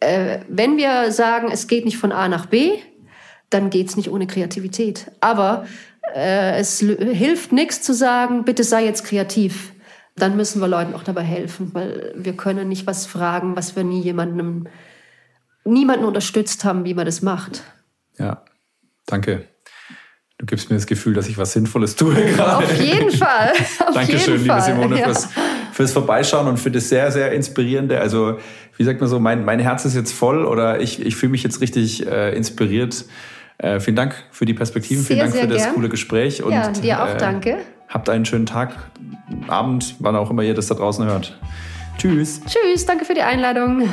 äh, wenn wir sagen, es geht nicht von A nach B, dann geht es nicht ohne Kreativität. Aber äh, es hilft nichts zu sagen, bitte sei jetzt kreativ. Dann müssen wir Leuten auch dabei helfen, weil wir können nicht was fragen, was wir nie jemandem, niemanden unterstützt haben, wie man das macht. Ja, danke. Du gibst mir das Gefühl, dass ich was Sinnvolles tue <laughs> gerade. Auf jeden Fall. <laughs> Auf Dankeschön, jeden liebe Simone, ja. fürs, fürs Vorbeischauen und für das sehr, sehr inspirierende. Also, wie sagt man so, mein, mein Herz ist jetzt voll oder ich, ich fühle mich jetzt richtig äh, inspiriert. Äh, vielen Dank für die Perspektiven, sehr, vielen Dank für das gern. coole Gespräch. Und, ja, dir auch äh, danke. Habt einen schönen Tag, Abend, wann auch immer ihr das da draußen hört. Tschüss. Tschüss, danke für die Einladung.